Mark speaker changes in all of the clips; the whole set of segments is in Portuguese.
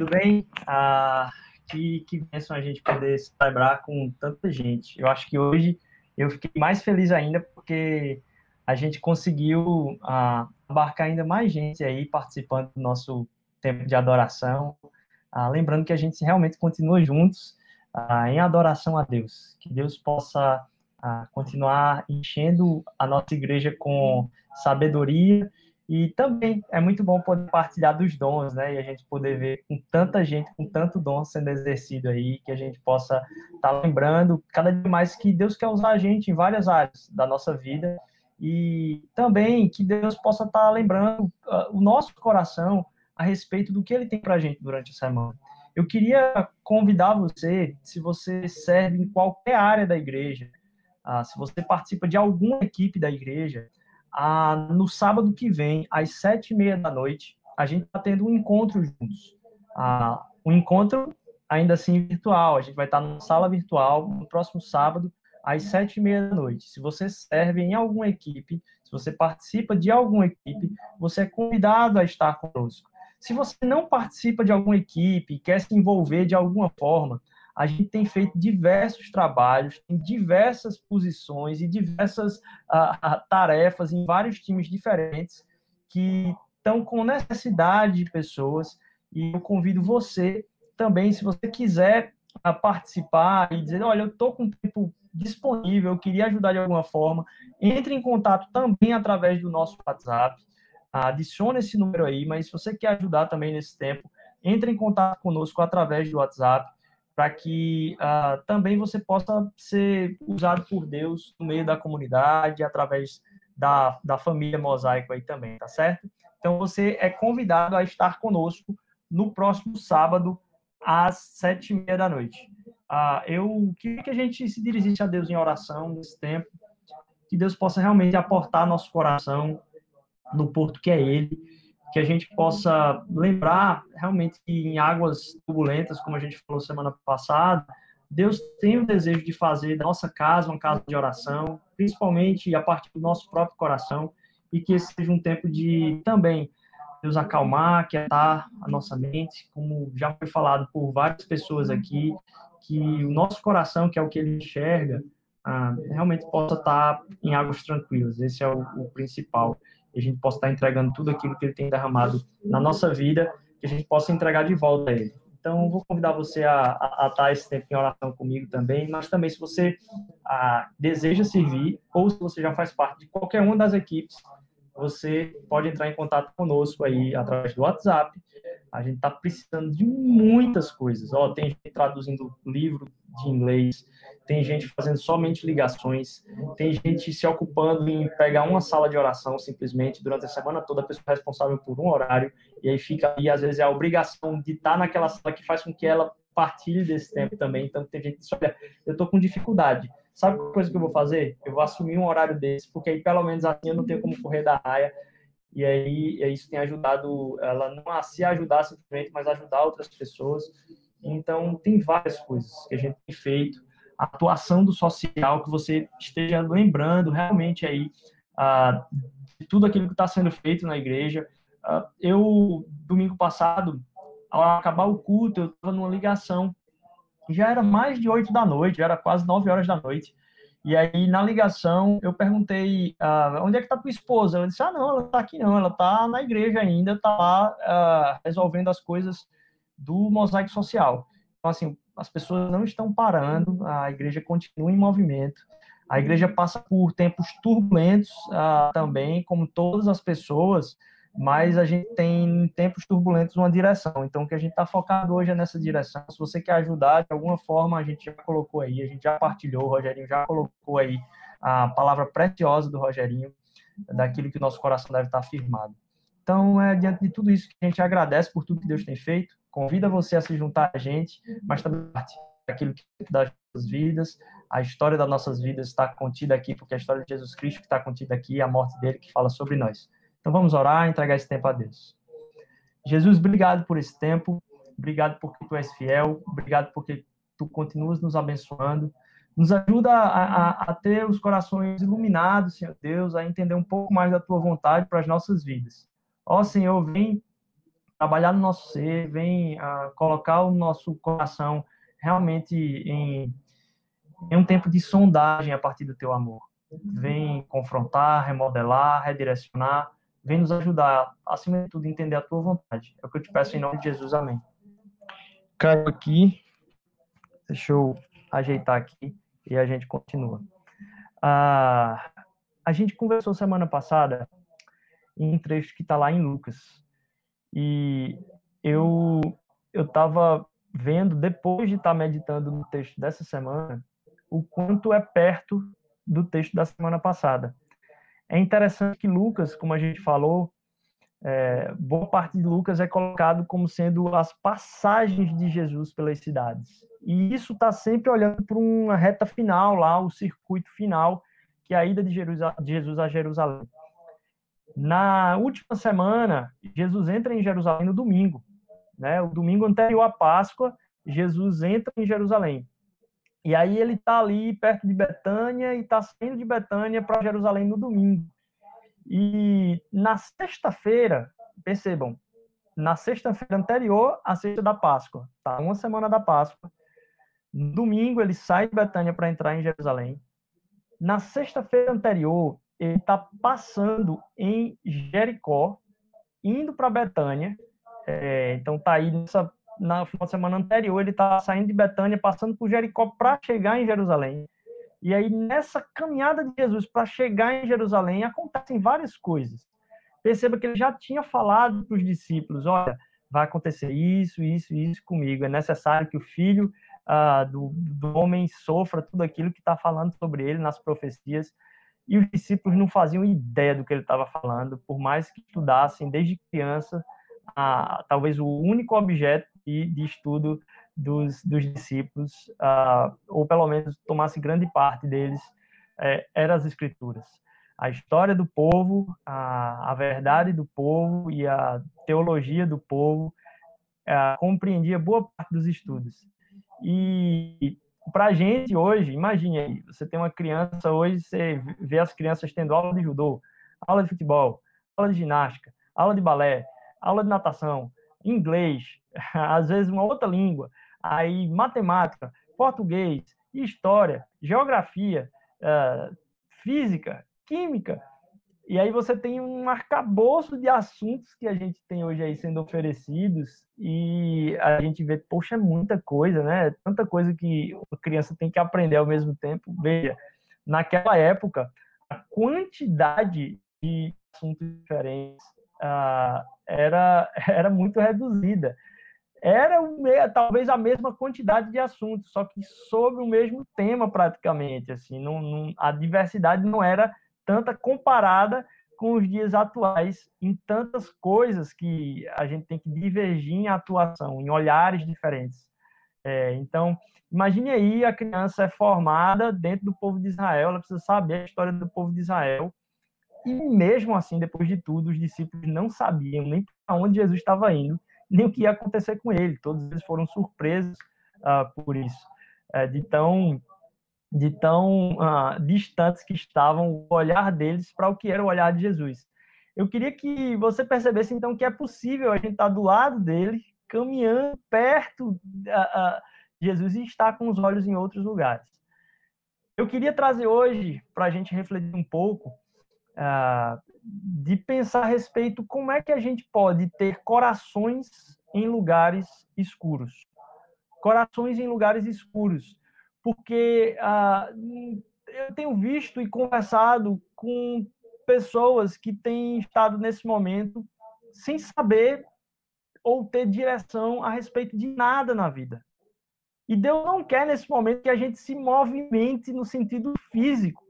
Speaker 1: Tudo bem? Ah, que, que bênção a gente poder celebrar com tanta gente. Eu acho que hoje eu fiquei mais feliz ainda porque a gente conseguiu ah, abarcar ainda mais gente aí participando do nosso tempo de adoração. Ah, lembrando que a gente realmente continua juntos ah, em adoração a Deus. Que Deus possa ah, continuar enchendo a nossa igreja com sabedoria e também é muito bom poder partilhar dos dons, né? E a gente poder ver com tanta gente, com tanto dom sendo exercido aí, que a gente possa estar tá lembrando cada dia mais que Deus quer usar a gente em várias áreas da nossa vida e também que Deus possa estar tá lembrando uh, o nosso coração a respeito do que Ele tem para a gente durante a semana. Eu queria convidar você, se você serve em qualquer área da igreja, uh, se você participa de alguma equipe da igreja, ah, no sábado que vem, às sete e meia da noite, a gente está tendo um encontro juntos. Ah, um encontro ainda assim virtual. A gente vai estar numa sala virtual no próximo sábado, às sete e meia da noite. Se você serve em alguma equipe, se você participa de alguma equipe, você é convidado a estar conosco. Se você não participa de alguma equipe, quer se envolver de alguma forma, a gente tem feito diversos trabalhos em diversas posições e diversas uh, tarefas em vários times diferentes que estão com necessidade de pessoas. E eu convido você também, se você quiser participar e dizer, olha, eu estou com tempo disponível, eu queria ajudar de alguma forma, entre em contato também através do nosso WhatsApp, adicione esse número aí, mas se você quer ajudar também nesse tempo, entre em contato conosco através do WhatsApp, para que uh, também você possa ser usado por Deus no meio da comunidade, através da, da família Mosaico aí também, tá certo? Então você é convidado a estar conosco no próximo sábado, às sete e meia da noite. Uh, eu queria que a gente se dirigisse a Deus em oração nesse tempo, que Deus possa realmente aportar nosso coração no porto que é Ele, que a gente possa lembrar realmente que em águas turbulentas, como a gente falou semana passada, Deus tem o desejo de fazer da nossa casa uma casa de oração, principalmente a partir do nosso próprio coração, e que esse seja um tempo de também Deus acalmar, quietar a nossa mente, como já foi falado por várias pessoas aqui, que o nosso coração, que é o que ele enxerga, ah, realmente possa estar em águas tranquilas. Esse é o, o principal e a gente possa estar entregando tudo aquilo que ele tem derramado na nossa vida, que a gente possa entregar de volta a ele. Então, vou convidar você a, a, a estar esse tempo em oração comigo também, mas também se você a, deseja servir, ou se você já faz parte de qualquer uma das equipes, você pode entrar em contato conosco aí através do WhatsApp. A gente está precisando de muitas coisas. Ó, tem gente traduzindo livro de inglês, tem gente fazendo somente ligações, tem gente se ocupando em pegar uma sala de oração simplesmente durante a semana toda, a pessoa é responsável por um horário, e aí fica, e às vezes é a obrigação de estar naquela sala que faz com que ela partilhe desse tempo também. Então tem gente que diz, olha, eu estou com dificuldade. Sabe que coisa que eu vou fazer? Eu vou assumir um horário desse, porque aí pelo menos assim eu não tenho como correr da raia. E aí isso tem ajudado ela não a se ajudar simplesmente, mas ajudar outras pessoas. Então tem várias coisas que a gente tem feito atuação do social, que você esteja lembrando realmente aí ah, de tudo aquilo que está sendo feito na igreja. Ah, eu, domingo passado, ao acabar o culto, eu estava numa ligação. Já era mais de oito da noite, já era quase nove horas da noite. E aí, na ligação, eu perguntei, ah, onde é que está tua esposa? Ela disse, ah, não, ela está aqui não, ela está na igreja ainda, está lá ah, resolvendo as coisas do mosaico social. Então, assim, as pessoas não estão parando, a igreja continua em movimento. A igreja passa por tempos turbulentos uh, também, como todas as pessoas, mas a gente tem em tempos turbulentos uma direção. Então, o que a gente está focado hoje é nessa direção. Se você quer ajudar de alguma forma, a gente já colocou aí, a gente já partilhou, o Rogerinho já colocou aí a palavra preciosa do Rogerinho, daquilo que o nosso coração deve estar firmado. Então, é diante de tudo isso que a gente agradece por tudo que Deus tem feito convida você a se juntar a gente, mas também parte daquilo que é das nossas vidas. A história das nossas vidas está contida aqui, porque a história de Jesus Cristo que está contida aqui, a morte dele que fala sobre nós. Então vamos orar e entregar esse tempo a Deus. Jesus, obrigado por esse tempo, obrigado porque tu és fiel, obrigado porque tu continuas nos abençoando. Nos ajuda a, a, a ter os corações iluminados, Senhor Deus, a entender um pouco mais da tua vontade para as nossas vidas. Ó Senhor, vem trabalhar no nosso ser, vem uh, colocar o nosso coração realmente em, em um tempo de sondagem a partir do teu amor. Vem confrontar, remodelar, redirecionar, vem nos ajudar, acima de tudo, a entender a tua vontade. É o que eu te peço em nome de Jesus, amém. Caiu aqui, deixa eu ajeitar aqui e a gente continua. Ah, a gente conversou semana passada em um trecho que está lá em Lucas. E eu eu estava vendo, depois de estar tá meditando no texto dessa semana, o quanto é perto do texto da semana passada. É interessante que Lucas, como a gente falou, é, boa parte de Lucas é colocado como sendo as passagens de Jesus pelas cidades. E isso está sempre olhando para uma reta final lá, o circuito final, que é a ida de, de Jesus a Jerusalém. Na última semana, Jesus entra em Jerusalém no domingo. Né? O domingo anterior à Páscoa, Jesus entra em Jerusalém. E aí ele está ali perto de Betânia e está saindo de Betânia para Jerusalém no domingo. E na sexta-feira, percebam, na sexta-feira anterior à sexta da Páscoa, tá? Uma semana da Páscoa. No domingo ele sai de Betânia para entrar em Jerusalém. Na sexta-feira anterior, ele está passando em Jericó, indo para Betânia. É, então tá aí nessa na final de semana anterior, ele está saindo de Betânia, passando por Jericó para chegar em Jerusalém. E aí, nessa caminhada de Jesus para chegar em Jerusalém, acontecem várias coisas. Perceba que ele já tinha falado para os discípulos: olha, vai acontecer isso, isso, isso comigo. É necessário que o filho ah, do, do homem sofra tudo aquilo que está falando sobre ele nas profecias. E os discípulos não faziam ideia do que ele estava falando, por mais que estudassem desde criança, talvez o único objeto de, de estudo dos, dos discípulos, ou pelo menos tomasse grande parte deles, é, eram as escrituras. A história do povo, a, a verdade do povo e a teologia do povo uh, compreendia boa parte dos estudos. E para a gente hoje, imagine aí, você tem uma criança hoje, você vê as crianças tendo aula de judô, aula de futebol, aula de ginástica, aula de balé, aula de natação, inglês, às vezes uma outra língua, aí matemática, português, história, geografia, uh, física, química. E aí você tem um arcabouço de assuntos que a gente tem hoje aí sendo oferecidos e a gente vê, poxa, é muita coisa, né? Tanta coisa que a criança tem que aprender ao mesmo tempo. Veja, naquela época, a quantidade de assuntos diferentes uh, era, era muito reduzida era talvez a mesma quantidade de assuntos, só que sobre o mesmo tema praticamente, assim, não, não, a diversidade não era tanta comparada com os dias atuais em tantas coisas que a gente tem que divergir em atuação, em olhares diferentes. É, então, imagine aí a criança é formada dentro do povo de Israel, ela precisa saber a história do povo de Israel, e mesmo assim, depois de tudo, os discípulos não sabiam nem para onde Jesus estava indo, nem o que ia acontecer com ele. Todos eles foram surpresos uh, por isso, uh, de tão, de tão uh, distantes que estavam o olhar deles para o que era o olhar de Jesus. Eu queria que você percebesse, então, que é possível a gente estar do lado dele, caminhando perto de Jesus e estar com os olhos em outros lugares. Eu queria trazer hoje, para a gente refletir um pouco, uh, de pensar a respeito como é que a gente pode ter corações em lugares escuros. Corações em lugares escuros. Porque ah, eu tenho visto e conversado com pessoas que têm estado nesse momento sem saber ou ter direção a respeito de nada na vida. E Deus não quer nesse momento que a gente se movimente no sentido físico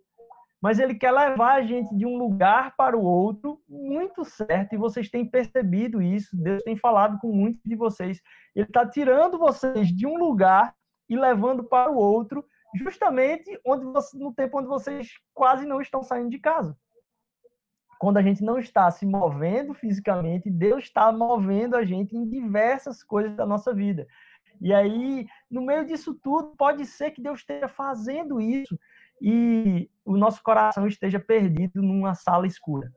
Speaker 1: mas ele quer levar a gente de um lugar para o outro muito certo, e vocês têm percebido isso, Deus tem falado com muitos de vocês. Ele está tirando vocês de um lugar e levando para o outro, justamente onde você, no tempo onde vocês quase não estão saindo de casa. Quando a gente não está se movendo fisicamente, Deus está movendo a gente em diversas coisas da nossa vida. E aí, no meio disso tudo, pode ser que Deus esteja fazendo isso e o nosso coração esteja perdido numa sala escura.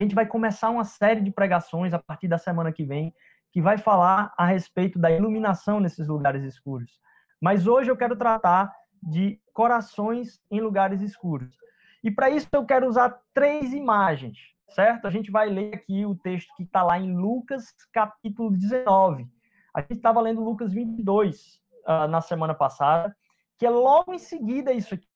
Speaker 1: A gente vai começar uma série de pregações a partir da semana que vem, que vai falar a respeito da iluminação nesses lugares escuros. Mas hoje eu quero tratar de corações em lugares escuros. E para isso eu quero usar três imagens, certo? A gente vai ler aqui o texto que está lá em Lucas, capítulo 19. A gente estava lendo Lucas 22 uh, ah, na semana passada, que é logo em seguida isso aqui.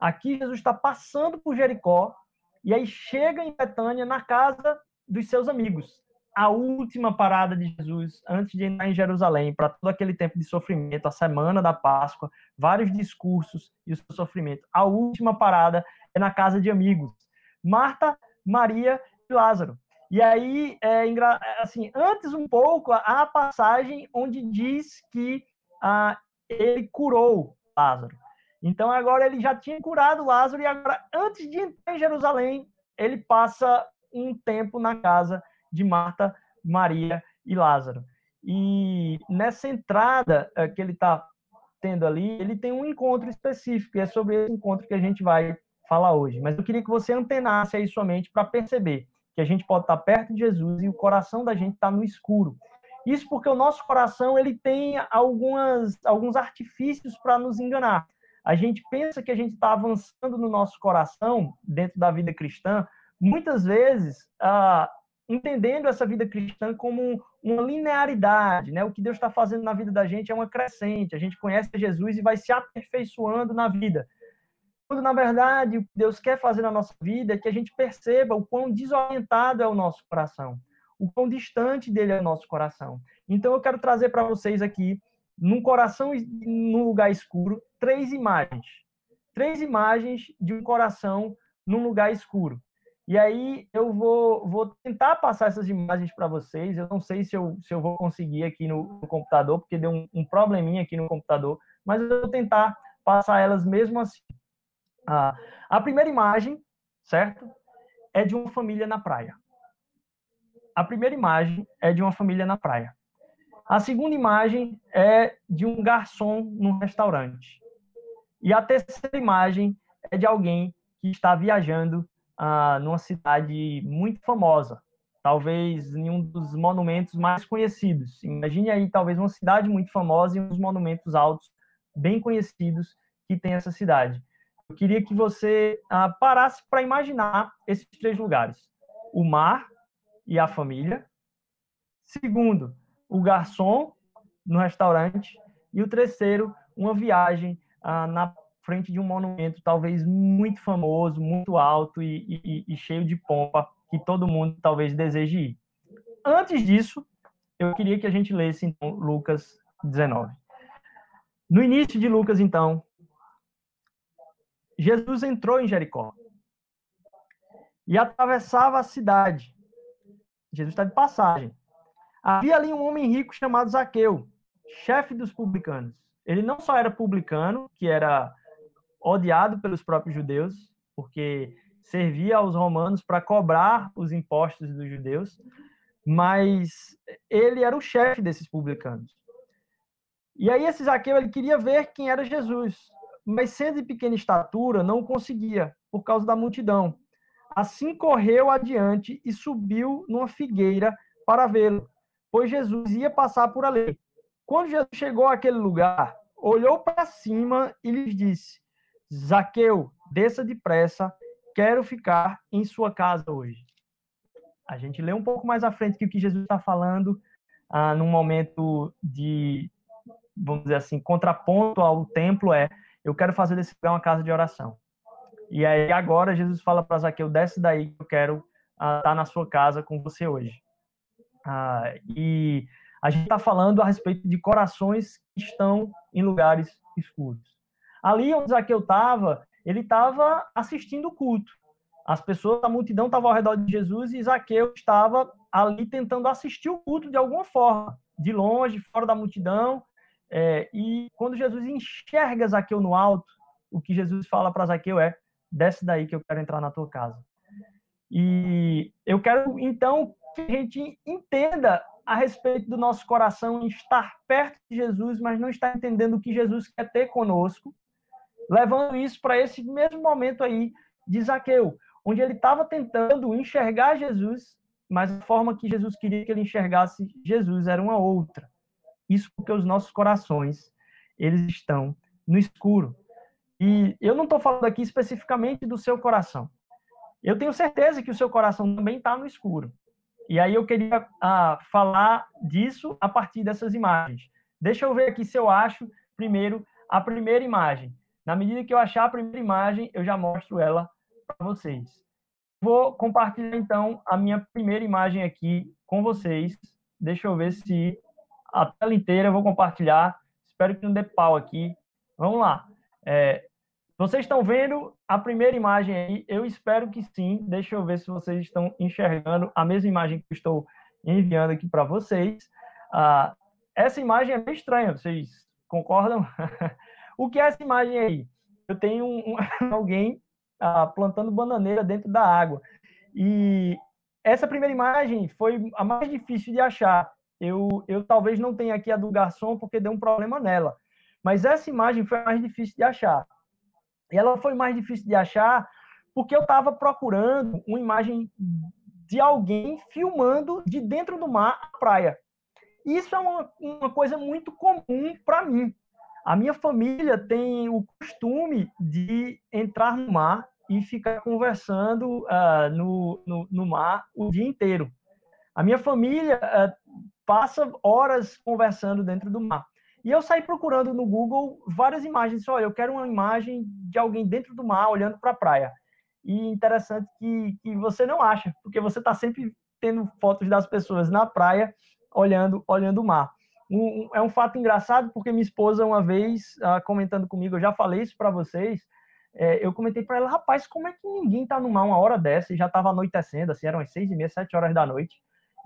Speaker 1: Aqui Jesus está passando por Jericó e aí chega em Betânia, na casa dos seus amigos. A última parada de Jesus antes de entrar em Jerusalém, para todo aquele tempo de sofrimento, a semana da Páscoa, vários discursos e o sofrimento. A última parada é na casa de amigos. Marta, Maria e Lázaro. E aí, é, assim, antes um pouco, há a passagem onde diz que ah, ele curou Lázaro. Então agora ele já tinha curado Lázaro e agora, antes de entrar em Jerusalém, ele passa um tempo na casa de Marta, Maria e Lázaro. E nessa entrada eh, que ele está tendo ali, ele tem um encontro específico, e é sobre esse encontro que a gente vai falar hoje. Mas eu queria que você antenasse aí sua mente para perceber que a gente pode estar tá perto de Jesus e o coração da gente está no escuro. Isso porque o nosso coração ele tem algumas, alguns artifícios para nos enganar a gente pensa que a gente está avançando no nosso coração, dentro da vida cristã, muitas vezes ah, entendendo essa vida cristã como uma linearidade, né? O que Deus está fazendo na vida da gente é uma crescente. A gente conhece Jesus e vai se aperfeiçoando na vida. Quando, na verdade, o que Deus quer fazer na nossa vida é que a gente perceba o quão desorientado é o nosso coração, o quão distante dele é o nosso coração. Então, eu quero trazer para vocês aqui num coração num lugar escuro, três imagens. Três imagens de um coração num lugar escuro. E aí eu vou, vou tentar passar essas imagens para vocês. Eu não sei se eu, se eu vou conseguir aqui no, no computador, porque deu um, um, probleminha aqui no computador, mas eu vou tentar passar elas mesmo assim. Ah, a primeira imagem, certo? É de uma família na praia. A primeira imagem é de uma família na praia. A segunda imagem é de um garçom num restaurante. E a terceira imagem é de alguém que está viajando ah, numa cidade muito famosa, talvez em um dos monumentos mais conhecidos. Imagine aí, talvez, uma cidade muito famosa e dos monumentos altos bem conhecidos que tem essa cidade. Eu queria que você ah, parasse para imaginar esses três lugares: o mar e a família. Segundo, o garçom no restaurante e o terceiro, uma viagem ah, na frente de um monumento talvez muito famoso, muito alto e, e, e, cheio de pompa que todo mundo talvez deseje ir. Antes disso, eu queria que a gente lesse então Lucas 19. No início de Lucas, então, Jesus entrou em Jericó e atravessava a cidade. Jesus está de passagem. Havia ali um homem rico chamado Zaqueu, chefe dos publicanos. Ele não só era publicano, que era odiado pelos próprios judeus, porque servia aos romanos para cobrar os impostos dos judeus, mas ele era o chefe desses publicanos. E aí esse Zaqueu ele queria ver quem era Jesus, mas sendo de pequena estatura não conseguia por causa da multidão. Assim correu adiante e subiu numa figueira para vê-lo pois Jesus ia passar por ali. Quando Jesus chegou àquele lugar, olhou para cima e lhes disse: Zaqueu, desça depressa, quero ficar em sua casa hoje. A gente lê um pouco mais à frente que o que Jesus está falando, ah, num momento de, vamos dizer assim, contraponto ao templo é: eu quero fazer desse lugar uma casa de oração. E aí agora Jesus fala para Zaqueu: desce daí, eu quero estar ah, tá na sua casa com você hoje. Ah, e a gente está falando a respeito de corações que estão em lugares escuros. Ali onde Zaqueu estava, ele estava assistindo o culto. As pessoas, a multidão estava ao redor de Jesus e Zaqueu estava ali tentando assistir o culto de alguma forma, de longe, fora da multidão. É, e quando Jesus enxerga Zaqueu no alto, o que Jesus fala para Zaqueu é: desce daí que eu quero entrar na tua casa. E eu quero então que a gente entenda a respeito do nosso coração estar perto de Jesus, mas não estar entendendo o que Jesus quer ter conosco, levando isso para esse mesmo momento aí de Zaqueu. onde ele estava tentando enxergar Jesus, mas a forma que Jesus queria que ele enxergasse Jesus era uma outra. Isso porque os nossos corações, eles estão no escuro. E eu não estou falando aqui especificamente do seu coração. Eu tenho certeza que o seu coração também está no escuro. E aí eu queria ah, falar disso a partir dessas imagens. Deixa eu ver aqui se eu acho primeiro a primeira imagem. Na medida que eu achar a primeira imagem, eu já mostro ela para vocês. Vou compartilhar então a minha primeira imagem aqui com vocês. Deixa eu ver se a tela inteira eu vou compartilhar. Espero que não dê pau aqui. Vamos lá. É, vocês estão vendo a primeira imagem aí? Eu espero que sim. Deixa eu ver se vocês estão enxergando a mesma imagem que eu estou enviando aqui para vocês. Ah, essa imagem é bem estranha, vocês concordam? o que é essa imagem aí? Eu tenho um, alguém ah, plantando bananeira dentro da água. E essa primeira imagem foi a mais difícil de achar. Eu, eu talvez não tenha aqui a do garçom porque deu um problema nela. Mas essa imagem foi a mais difícil de achar. E ela foi mais difícil de achar porque eu estava procurando uma imagem de alguém filmando de dentro do mar a praia. Isso é uma, uma coisa muito comum para mim. A minha família tem o costume de entrar no mar e ficar conversando uh, no, no, no, mar o dia inteiro. A minha família uh, passa horas conversando dentro do mar. E eu saí procurando no Google várias imagens. Olha, eu quero uma imagem de alguém dentro do mar olhando para a praia. E interessante que, que você não acha, porque você está sempre tendo fotos das pessoas na praia olhando, olhando o mar. Um, é um fato engraçado porque minha esposa uma vez uh, comentando comigo, eu já falei isso para vocês. É, eu comentei para ela, rapaz, como é que ninguém está no mar uma hora dessa e já estava anoitecendo, assim, eram as seis e meia, sete horas da noite.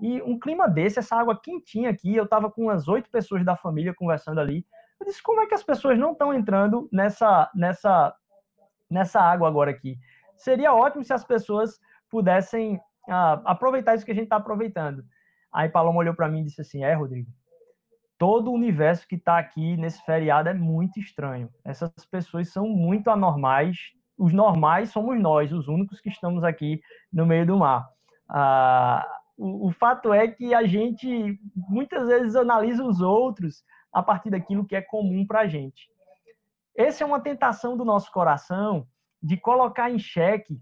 Speaker 1: E um clima desse, essa água quentinha aqui, eu estava com umas oito pessoas da família conversando ali. Eu disse, como é que as pessoas não estão entrando nessa, nessa, nessa água agora aqui? Seria ótimo se as pessoas pudessem ah, aproveitar isso que a gente está aproveitando. Aí Paloma olhou para mim e disse assim: É, Rodrigo, todo o universo que está aqui nesse feriado é muito estranho. Essas pessoas são muito anormais. Os normais somos nós, os únicos que estamos aqui no meio do mar. Ah, o, o fato é que a gente muitas vezes analisa os outros a partir daquilo que é comum para a gente. Essa é uma tentação do nosso coração de colocar em xeque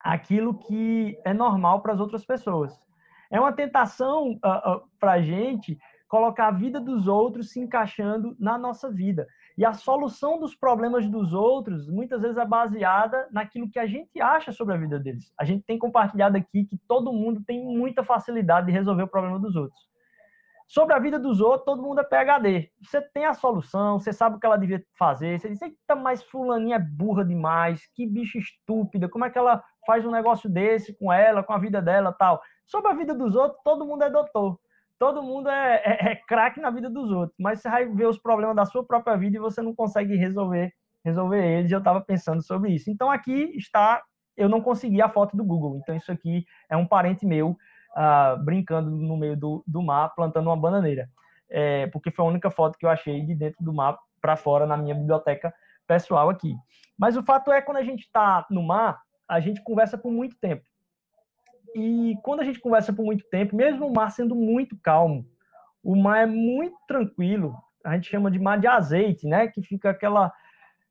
Speaker 1: aquilo que é normal para as outras pessoas. É uma tentação uh, uh, para a gente colocar a vida dos outros se encaixando na nossa vida. E a solução dos problemas dos outros, muitas vezes, é baseada naquilo que a gente acha sobre a vida deles. A gente tem compartilhado aqui que todo mundo tem muita facilidade de resolver o problema dos outros. Sobre a vida dos outros, todo mundo é PHD. Você tem a solução, você sabe o que ela devia fazer. Você diz, eita, mas fulaninha é burra demais, que bicho estúpida, como é que ela faz um negócio desse com ela, com a vida dela tal. Sobre a vida dos outros, todo mundo é doutor. Todo mundo é, é, é craque na vida dos outros. Mas você vai ver os problemas da sua própria vida e você não consegue resolver, resolver eles. Eu estava pensando sobre isso. Então aqui está, eu não consegui a foto do Google. Então isso aqui é um parente meu uh, brincando no meio do, do mar, plantando uma bananeira. É, porque foi a única foto que eu achei de dentro do mar para fora na minha biblioteca pessoal aqui. Mas o fato é, quando a gente está no mar, a gente conversa por muito tempo. E quando a gente conversa por muito tempo, mesmo o mar sendo muito calmo, o mar é muito tranquilo, a gente chama de mar de azeite, né? Que fica aquela,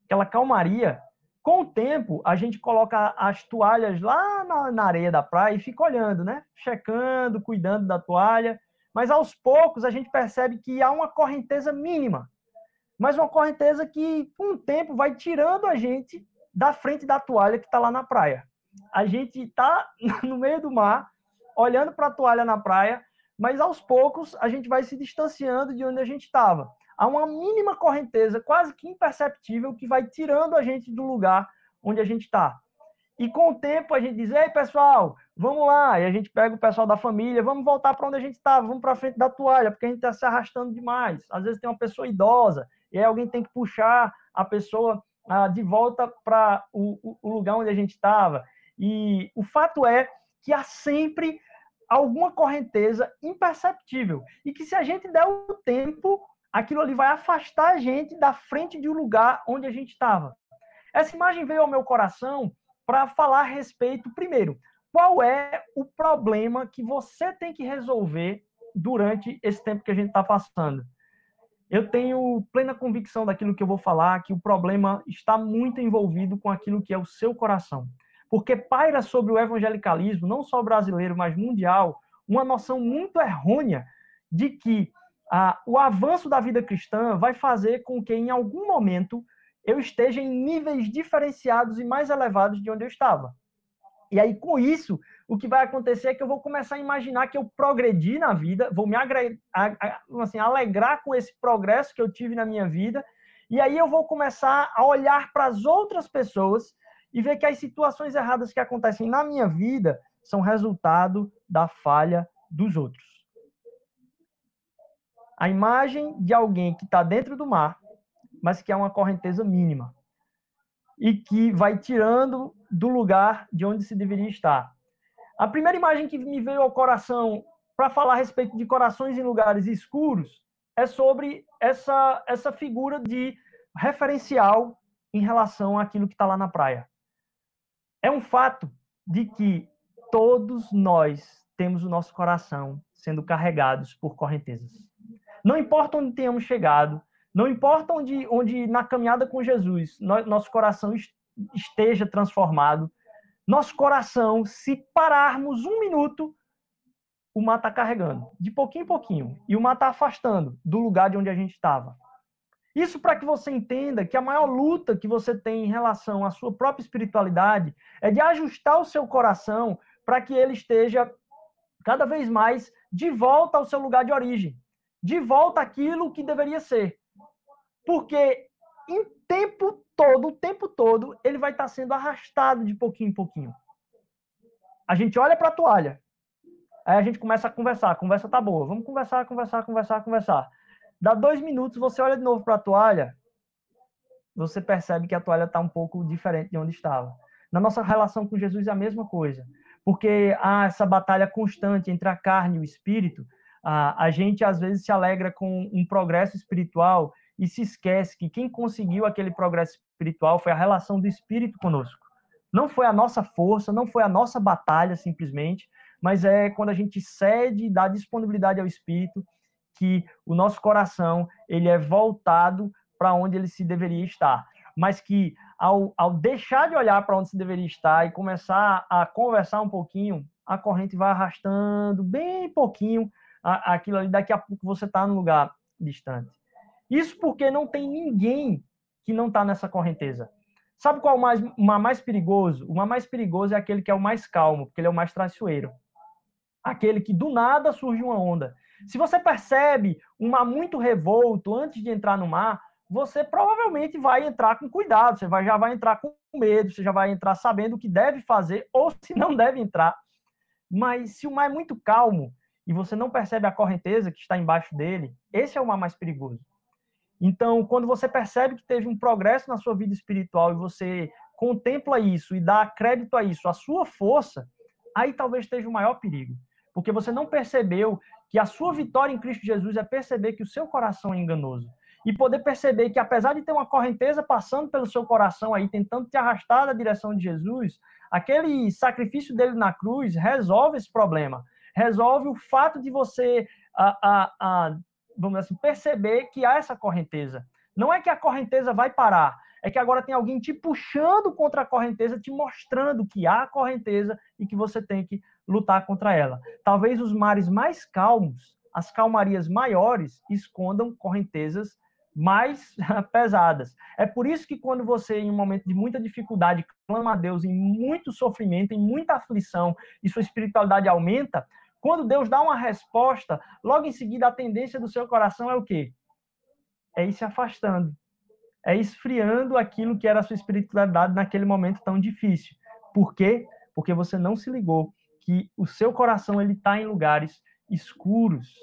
Speaker 1: aquela calmaria. Com o tempo, a gente coloca as toalhas lá na, na areia da praia e fica olhando, né? Checando, cuidando da toalha. Mas aos poucos a gente percebe que há uma correnteza mínima. Mas uma correnteza que, com o tempo, vai tirando a gente da frente da toalha que está lá na praia a gente está no meio do mar, olhando para a toalha na praia, mas aos poucos a gente vai se distanciando de onde a gente estava. Há uma mínima correnteza, quase que imperceptível, que vai tirando a gente do lugar onde a gente está. E com o tempo a gente diz: ei, pessoal, vamos lá. E a gente pega o pessoal da família, vamos voltar para onde a gente estava, vamos para frente da toalha, porque a gente está se arrastando demais. Às vezes tem uma pessoa idosa, e aí alguém tem que puxar a pessoa ah, de volta para o, o lugar onde a gente estava. E o fato é que há sempre alguma correnteza imperceptível e que se a gente der o tempo, aquilo ali vai afastar a gente da frente de um lugar onde a gente estava. Essa imagem veio ao meu coração para falar a respeito, primeiro, qual é o problema que você tem que resolver durante esse tempo que a gente está passando. Eu tenho plena convicção daquilo que eu vou falar, que o problema está muito envolvido com aquilo que é o seu coração. Porque paira sobre o evangelicalismo, não só brasileiro, mas mundial, uma noção muito errônea de que ah, o avanço da vida cristã vai fazer com que, em algum momento, eu esteja em níveis diferenciados e mais elevados de onde eu estava. E aí, com isso, o que vai acontecer é que eu vou começar a imaginar que eu progredi na vida, vou me assim, alegrar com esse progresso que eu tive na minha vida, e aí eu vou começar a olhar para as outras pessoas e ver que as situações erradas que acontecem na minha vida são resultado da falha dos outros. A imagem de alguém que está dentro do mar, mas que é uma correnteza mínima e que vai tirando do lugar de onde se deveria estar. A primeira imagem que me veio ao coração para falar a respeito de corações em lugares escuros é sobre essa, essa figura de referencial em relação àquilo que está lá na praia. É um fato de que todos nós temos o nosso coração sendo carregados por correntezas. Não importa onde tenhamos chegado, não importa onde, onde na caminhada com Jesus nosso coração esteja transformado, nosso coração, se pararmos um minuto, o mar está carregando, de pouquinho em pouquinho, e o mar está afastando do lugar de onde a gente estava. Isso para que você entenda que a maior luta que você tem em relação à sua própria espiritualidade é de ajustar o seu coração para que ele esteja cada vez mais de volta ao seu lugar de origem, de volta àquilo que deveria ser. Porque em tempo todo, o tempo todo, ele vai estar sendo arrastado de pouquinho em pouquinho. A gente olha para a toalha, aí a gente começa a conversar, a conversa tá boa, vamos conversar, conversar, conversar, conversar. Dá dois minutos, você olha de novo para a toalha, você percebe que a toalha está um pouco diferente de onde estava. Na nossa relação com Jesus é a mesma coisa, porque há essa batalha constante entre a carne e o espírito. A, a gente às vezes se alegra com um progresso espiritual e se esquece que quem conseguiu aquele progresso espiritual foi a relação do Espírito conosco. Não foi a nossa força, não foi a nossa batalha simplesmente, mas é quando a gente cede e dá disponibilidade ao Espírito que o nosso coração ele é voltado para onde ele se deveria estar. Mas que ao, ao deixar de olhar para onde se deveria estar e começar a conversar um pouquinho, a corrente vai arrastando bem pouquinho aquilo ali. Daqui a pouco você está num lugar distante. Isso porque não tem ninguém que não está nessa correnteza. Sabe qual é o mais, uma mais perigoso? O mais perigoso é aquele que é o mais calmo, porque ele é o mais traiçoeiro. Aquele que do nada surge uma onda. Se você percebe um mar muito revolto antes de entrar no mar, você provavelmente vai entrar com cuidado, você vai, já vai entrar com medo, você já vai entrar sabendo o que deve fazer ou se não deve entrar. Mas se o mar é muito calmo e você não percebe a correnteza que está embaixo dele, esse é o mar mais perigoso. Então, quando você percebe que teve um progresso na sua vida espiritual e você contempla isso e dá crédito a isso, a sua força, aí talvez esteja o maior perigo. Porque você não percebeu que a sua vitória em Cristo Jesus é perceber que o seu coração é enganoso. E poder perceber que, apesar de ter uma correnteza passando pelo seu coração aí, tentando te arrastar na direção de Jesus, aquele sacrifício dele na cruz resolve esse problema. Resolve o fato de você a, a, a vamos assim, perceber que há essa correnteza. Não é que a correnteza vai parar, é que agora tem alguém te puxando contra a correnteza, te mostrando que há correnteza e que você tem que lutar contra ela. Talvez os mares mais calmos, as calmarias maiores, escondam correntezas mais pesadas. É por isso que quando você, em um momento de muita dificuldade, clama a Deus em muito sofrimento, em muita aflição, e sua espiritualidade aumenta, quando Deus dá uma resposta, logo em seguida a tendência do seu coração é o quê? É ir se afastando. É esfriando aquilo que era a sua espiritualidade naquele momento tão difícil. Por quê? Porque você não se ligou que o seu coração ele está em lugares escuros.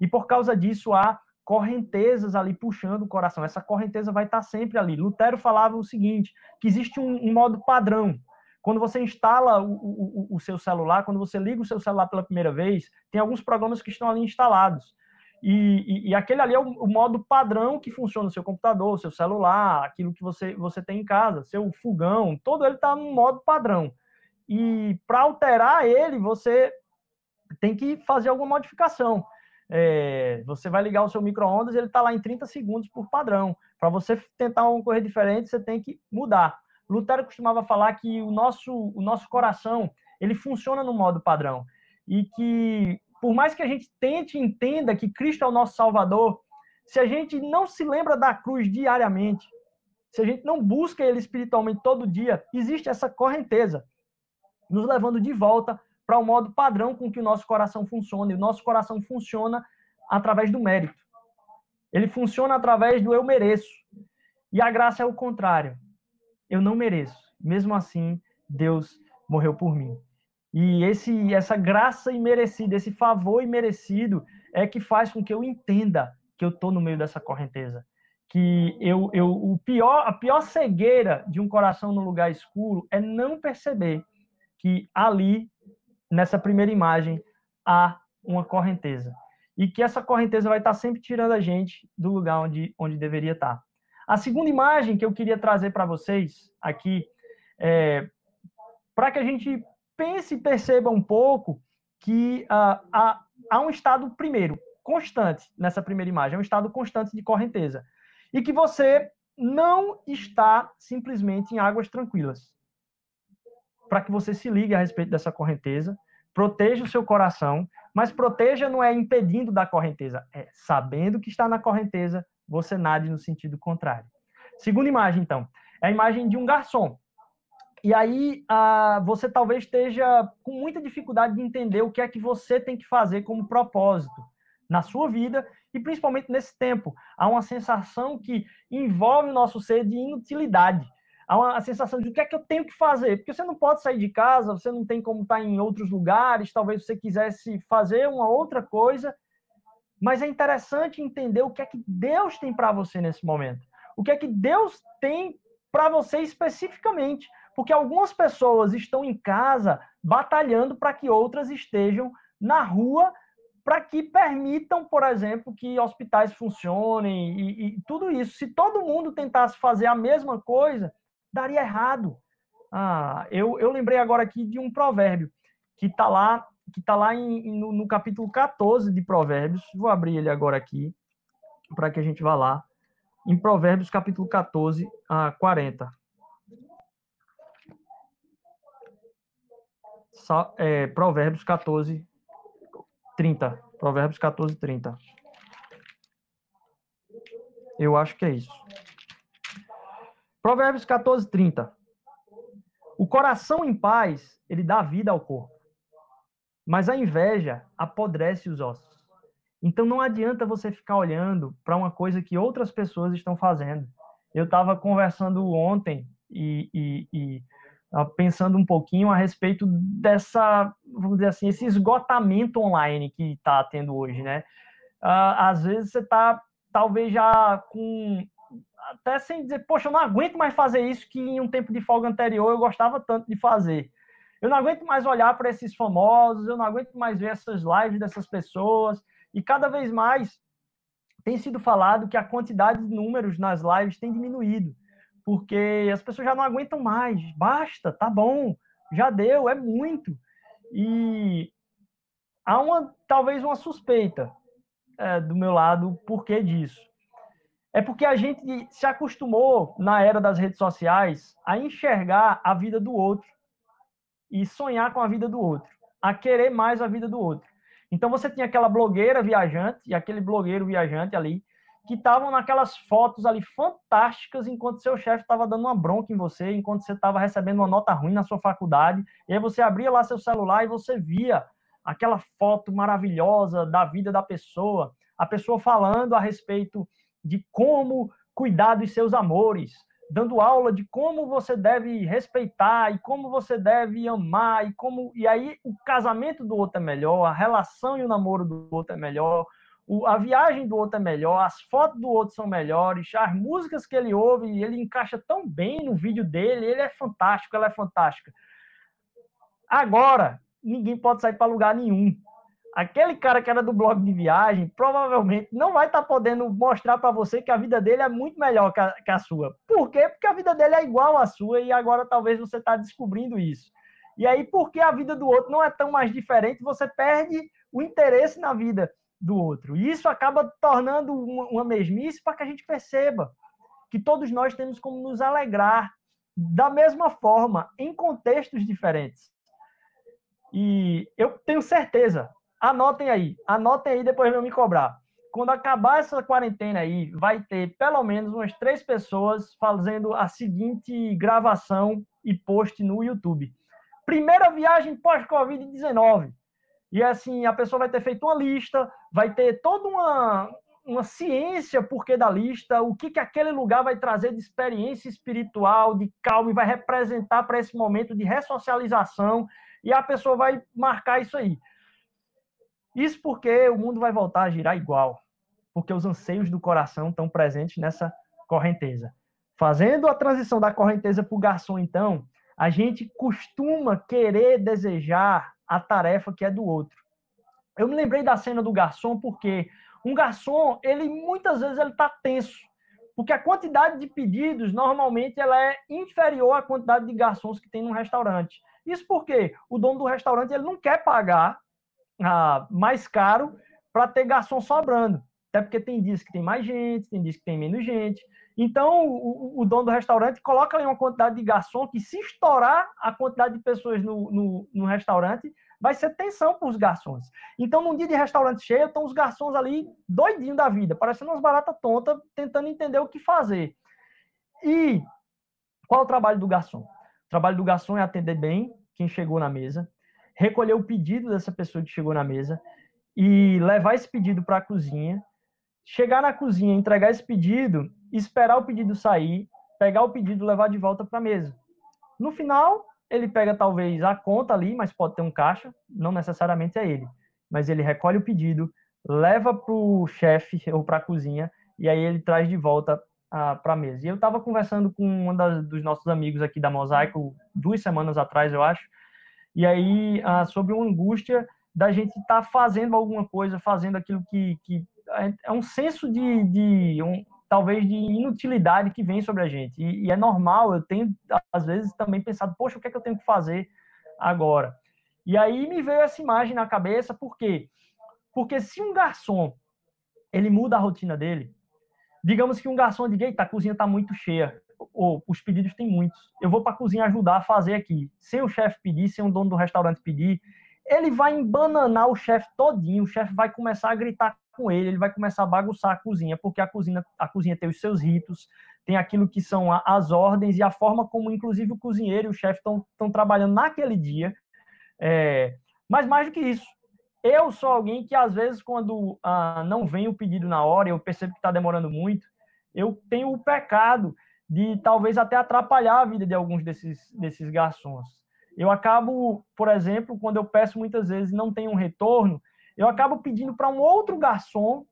Speaker 1: E por causa disso há correntezas ali puxando o coração. Essa correnteza vai estar sempre ali. Lutero falava o seguinte, que existe um, um modo padrão. Quando você instala o, o, o, seu celular, quando você liga o seu celular pela primeira vez, tem alguns programas que estão ali instalados. E, e, e aquele ali é o, o, modo padrão que funciona no seu computador, seu celular, aquilo que você, você tem em casa, seu fogão, todo ele está no modo padrão. E para alterar ele, você tem que fazer alguma modificação. É, você vai ligar o seu micro-ondas, ele está lá em 30 segundos por padrão. Para você tentar uma coisa diferente, você tem que mudar. Lutero costumava falar que o nosso, o nosso coração ele funciona no modo padrão. E que, por mais que a gente tente entenda que Cristo é o nosso Salvador, se a gente não se lembra da cruz diariamente, se a gente não busca ele espiritualmente todo dia, existe essa correnteza nos levando de volta para o modo padrão com que o nosso coração funciona. E o nosso coração funciona através do mérito. Ele funciona através do eu mereço. E a graça é o contrário. Eu não mereço. Mesmo assim, Deus morreu por mim. E esse, essa graça imerecida, esse favor imerecido, é que faz com que eu entenda que eu estou no meio dessa correnteza. Que eu, eu, o pior, a pior cegueira de um coração no lugar escuro é não perceber que ali, nessa primeira imagem, há uma correnteza. E que essa correnteza vai estar sempre tirando a gente do lugar onde, onde deveria estar. A segunda imagem que eu queria trazer para vocês aqui, é, para que a gente pense e perceba um pouco que uh, há, há um estado, primeiro, constante nessa primeira imagem, é um estado constante de correnteza. E que você não está simplesmente em águas tranquilas. Para que você se ligue a respeito dessa correnteza, proteja o seu coração, mas proteja não é impedindo da correnteza, é sabendo que está na correnteza, você nade no sentido contrário. Segunda imagem, então, é a imagem de um garçom. E aí ah, você talvez esteja com muita dificuldade de entender o que é que você tem que fazer como propósito na sua vida e principalmente nesse tempo. Há uma sensação que envolve o nosso ser de inutilidade. Há uma sensação de o que é que eu tenho que fazer, porque você não pode sair de casa, você não tem como estar em outros lugares, talvez você quisesse fazer uma outra coisa, mas é interessante entender o que é que Deus tem para você nesse momento. O que é que Deus tem para você especificamente. Porque algumas pessoas estão em casa batalhando para que outras estejam na rua, para que permitam, por exemplo, que hospitais funcionem e, e, tudo isso. Se todo mundo tentasse fazer a mesma coisa, daria errado. Ah, eu, eu lembrei agora aqui de um provérbio que está lá, que tá lá em, no, no capítulo 14 de Provérbios. Vou abrir ele agora aqui, para que a gente vá lá. Em Provérbios, capítulo 14, a 40. é, Provérbios 14, 30. Provérbios 14, 30. Eu acho que é isso. Provérbios 14, 30. O coração em paz, ele dá vida ao corpo. Mas a inveja apodrece os ossos. Então não adianta você ficar olhando para uma coisa que outras pessoas estão fazendo. Eu estava conversando ontem e, e, e pensando um pouquinho a respeito dessa, vamos dizer assim, esse esgotamento online que está tendo hoje, né? Ah, às vezes você está, talvez já com, até sem dizer, poxa, eu não aguento mais fazer isso que em um tempo de folga anterior eu gostava tanto de fazer. Eu não aguento mais olhar para esses famosos, eu não aguento mais ver essas lives dessas pessoas, e cada vez mais tem sido falado que a quantidade de números nas lives tem diminuído porque as pessoas já não aguentam mais. Basta, tá bom, já deu, é muito. E há uma talvez uma suspeita é, do meu lado por que disso. É porque a gente se acostumou na era das redes sociais a enxergar a vida do outro e sonhar com a vida do outro, a querer mais a vida do outro. Então você tinha aquela blogueira viajante e aquele blogueiro viajante ali que estavam naquelas fotos ali fantásticas enquanto seu chefe estava dando uma bronca em você, enquanto você estava recebendo uma nota ruim na sua faculdade, e aí você abria lá seu celular e você via aquela foto maravilhosa da vida da pessoa, a pessoa falando a respeito de como cuidar dos seus amores, dando aula de como você deve respeitar e como você deve amar e como e aí o casamento do outro é melhor, a relação e o namoro do outro é melhor, o, a viagem do outro é melhor, as fotos do outro são melhores, as músicas que ele ouve, ele encaixa tão bem no vídeo dele, ele é fantástico, ela é fantástica. Agora, ninguém pode sair para lugar nenhum, aquele cara que era do blog de viagem provavelmente não vai estar tá podendo mostrar para você que a vida dele é muito melhor que a, que a, sua. Por quê? Porque a vida dele é igual à sua e agora talvez você está descobrindo isso. E aí, porque a vida do outro não é tão mais diferente, você perde o interesse na vida do outro. E isso acaba tornando uma, uma mesmice para que a gente perceba que todos nós temos como nos alegrar da mesma forma, em contextos diferentes. E eu tenho certeza, Anotem aí, anotem aí, depois vão me cobrar. Quando acabar essa quarentena aí, vai ter pelo menos umas três pessoas fazendo a seguinte gravação e post no YouTube. Primeira viagem pós-Covid-19. E assim, a pessoa vai ter feito uma lista, vai ter toda uma, uma ciência por que da lista, o que, que aquele lugar vai trazer de experiência espiritual, de calma, e vai representar para esse momento de ressocialização, e a pessoa vai marcar isso aí. Isso porque o mundo vai voltar a girar igual, porque os anseios do coração estão presentes nessa correnteza. Fazendo a transição da correnteza para o garçom, então, a gente costuma querer desejar a tarefa que é do outro. Eu me lembrei da cena do garçom porque um garçom, ele muitas vezes ele está tenso, porque a quantidade de pedidos normalmente ela é inferior à quantidade de garçons que tem no restaurante. Isso porque o dono do restaurante ele não quer pagar ah, mais caro para ter garçom sobrando. Até porque tem dias que tem mais gente, tem dias que tem menos gente. Então, o, o dono do restaurante coloca ali uma quantidade de garçom que, se estourar a quantidade de pessoas no, no, no restaurante, vai ser tensão para os garçons. Então, num dia de restaurante cheio, estão os garçons ali doidinhos da vida, parecendo umas baratas tontas, tentando entender o que fazer. E qual é o trabalho do garçom? O trabalho do garçom é atender bem quem chegou na mesa, recolher o pedido dessa pessoa que chegou na mesa e levar esse pedido para a cozinha, chegar na cozinha, entregar esse pedido, esperar o pedido sair, pegar o pedido levar de volta para a mesa. No final, ele pega talvez a conta ali, mas pode ter um caixa, não necessariamente é ele, mas ele recolhe o pedido, leva para o chefe ou para a cozinha e aí ele traz de volta para a mesa. E eu estava conversando com um dos nossos amigos aqui da Mosaico duas semanas atrás, eu acho, e aí ah, sobre uma angústia da gente estar tá fazendo alguma coisa, fazendo aquilo que, que é, um senso de, de um, talvez de inutilidade que vem sobre a gente. E, e, é normal, eu tenho às vezes também pensado, poxa, o que é que eu tenho que fazer agora? E aí me veio essa imagem na cabeça, por quê? Porque se um garçom ele muda a rotina dele, digamos que um garçom diga, eita, a cozinha está muito cheia, ou os pedidos tem muitos. Eu vou para a cozinha ajudar a fazer aqui. Sem o chefe pedir, sem o dono do restaurante pedir, ele vai embananar o chefe todinho, o chefe vai começar a gritar com ele, ele vai começar a bagunçar a cozinha, porque a cozinha, a cozinha tem os seus ritos, tem aquilo que são as ordens e a forma como, inclusive, o cozinheiro e o chefe estão trabalhando naquele dia. É, mas mais do que isso, eu sou alguém que, às vezes, quando ah, não vem o pedido na hora, eu percebo que está demorando muito, eu tenho o pecado de talvez até atrapalhar a vida de alguns desses, desses garçons. Eu acabo, por exemplo, quando eu peço muitas vezes não tem um retorno, eu acabo pedindo para um outro garçom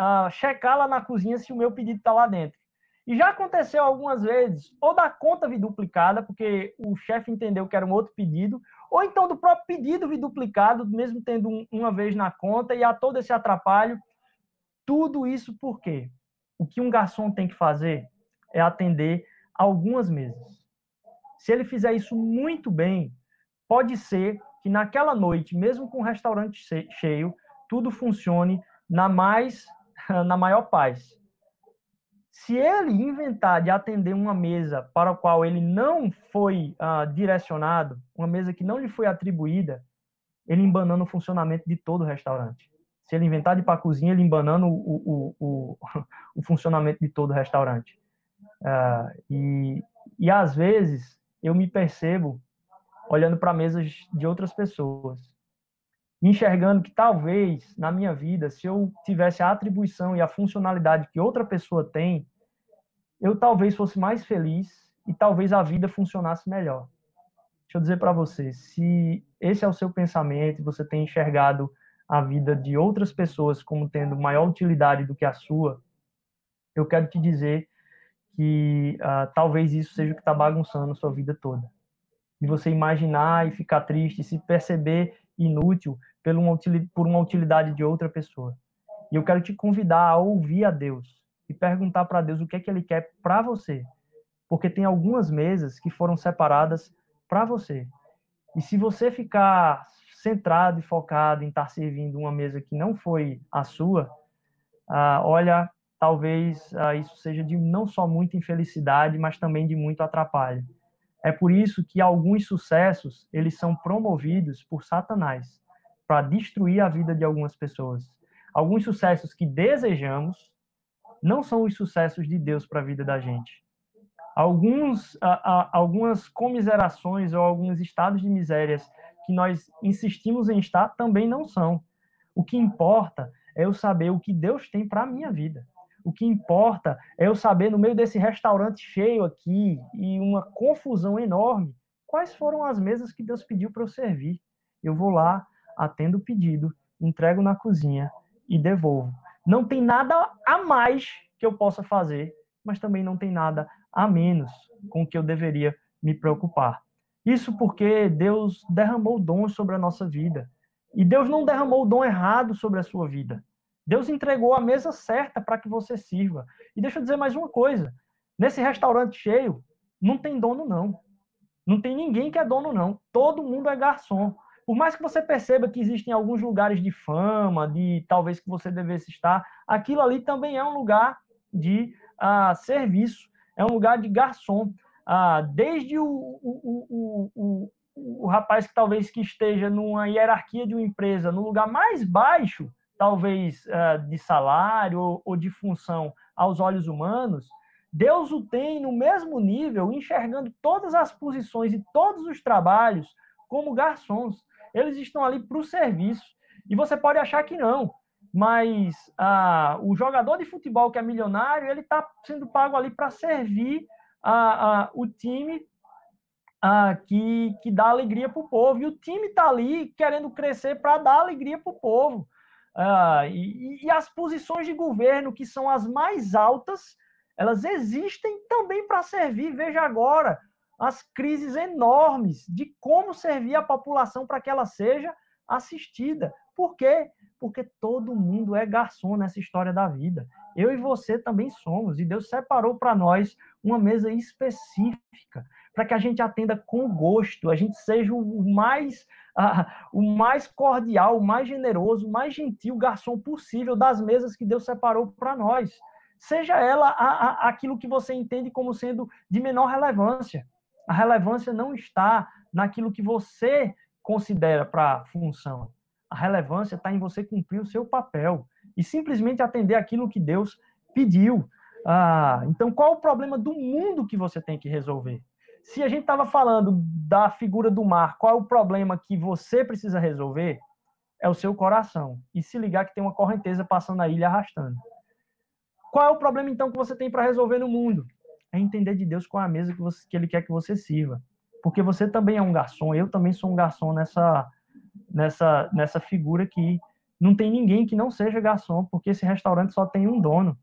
Speaker 1: uh, checar lá na cozinha se o meu pedido está lá dentro. E já aconteceu algumas vezes, ou da conta vir duplicada, porque o chefe entendeu que era um outro pedido, ou então do próprio pedido vir duplicado, mesmo tendo um, uma vez na conta, e há todo esse atrapalho. Tudo isso por quê? O que um garçom tem que fazer é atender algumas mesas. Se ele fizer isso muito bem, pode ser que naquela noite, mesmo com o restaurante cheio, tudo funcione na mais na maior paz. Se ele inventar de atender uma mesa para a qual ele não foi uh, direcionado, uma mesa que não lhe foi atribuída, ele embanando o funcionamento de todo o restaurante. Se ele inventar de ir para a cozinha, ele embanando o, o, o, o funcionamento de todo o restaurante. Uh, e, e às vezes eu me percebo olhando para mesas de outras pessoas, enxergando que talvez na minha vida, se eu tivesse a atribuição e a funcionalidade que outra pessoa tem, eu talvez fosse mais feliz e talvez a vida funcionasse melhor. Deixa eu dizer para você, se esse é o seu pensamento você tem enxergado a vida de outras pessoas como tendo maior utilidade do que a sua, eu quero te dizer que uh, talvez isso seja o que está bagunçando a sua vida toda. E você imaginar e ficar triste, se perceber inútil por uma, utilidade de outra pessoa. E eu quero te convidar a ouvir a Deus e perguntar para Deus o que é que Ele quer para você. Porque tem algumas mesas que foram separadas para você. E se você ficar centrado e focado em estar servindo uma mesa que não foi a sua, ah, olha, talvez ah, isso seja de não só muita infelicidade, mas também de muito atrapalho. É por isso que alguns sucessos eles são promovidos por Satanás para destruir a vida de algumas pessoas. Alguns sucessos que desejamos não são os sucessos de Deus para a vida da gente. Alguns, algumas comiserações ou alguns estados de misérias que nós insistimos em estar também não são. O que importa é eu saber o que Deus tem para a minha vida. O que importa é eu saber, no meio desse restaurante cheio aqui e uma confusão enorme, quais foram as mesas que Deus pediu para eu servir. Eu vou lá, atendo o pedido, entrego na cozinha e devolvo. Não tem nada a mais que eu possa fazer, mas também não tem nada a menos com que eu deveria me preocupar. Isso porque Deus derramou dons sobre a nossa vida. E Deus não derramou o dom errado sobre a sua vida. Deus entregou a mesa certa para que você sirva. E deixa eu dizer mais uma coisa: nesse restaurante cheio, não tem dono, não. Não tem ninguém que é dono, não. Todo mundo é garçom. Por mais que você perceba que existem alguns lugares de fama, de talvez que você devesse estar, aquilo ali também é um lugar de uh, serviço, é um lugar de garçom ah, desde o, o, o, o, o rapaz que talvez que esteja numa hierarquia de uma empresa, no lugar mais baixo, talvez ah, de salário ou, de função aos olhos humanos, Deus o tem no mesmo nível, enxergando todas as posições e todos os trabalhos como garçons. Eles estão ali para o serviço. E você pode achar que não, mas ah, o jogador de futebol que é milionário, ele está sendo pago ali para servir o time a, que, que dá alegria para o povo. E o time está ali querendo crescer para dar alegria para o povo. Ah, e, e, as posições de governo, que são as mais altas, elas existem também para servir. Veja agora as crises enormes de como servir a população para que ela seja assistida. Por quê? Porque todo mundo é garçom nessa história da vida. Eu e você também somos. E Deus separou para nós uma mesa específica para que a gente atenda com gosto, a gente seja o mais, uh, o mais cordial, o mais generoso, o mais gentil garçom possível das mesas que Deus separou para nós. Seja ela a, a, aquilo que você entende como sendo de menor relevância. A relevância não está naquilo que você considera para a função. A relevância está em você cumprir o seu papel e simplesmente atender aquilo que Deus pediu. Ah, então, qual o problema do mundo que você tem que resolver? Se a gente estava falando da figura do mar, qual é o problema que você precisa resolver? É o seu coração. E se ligar que tem uma correnteza passando a ilha arrastando. Qual é o problema, então, que você tem para resolver no mundo? É entender de Deus qual é a mesa que, você, que Ele quer que você sirva. Porque você também é um garçom, eu também sou um garçom nessa, nessa, nessa figura aqui não tem ninguém que não seja garçom, porque esse restaurante só tem um dono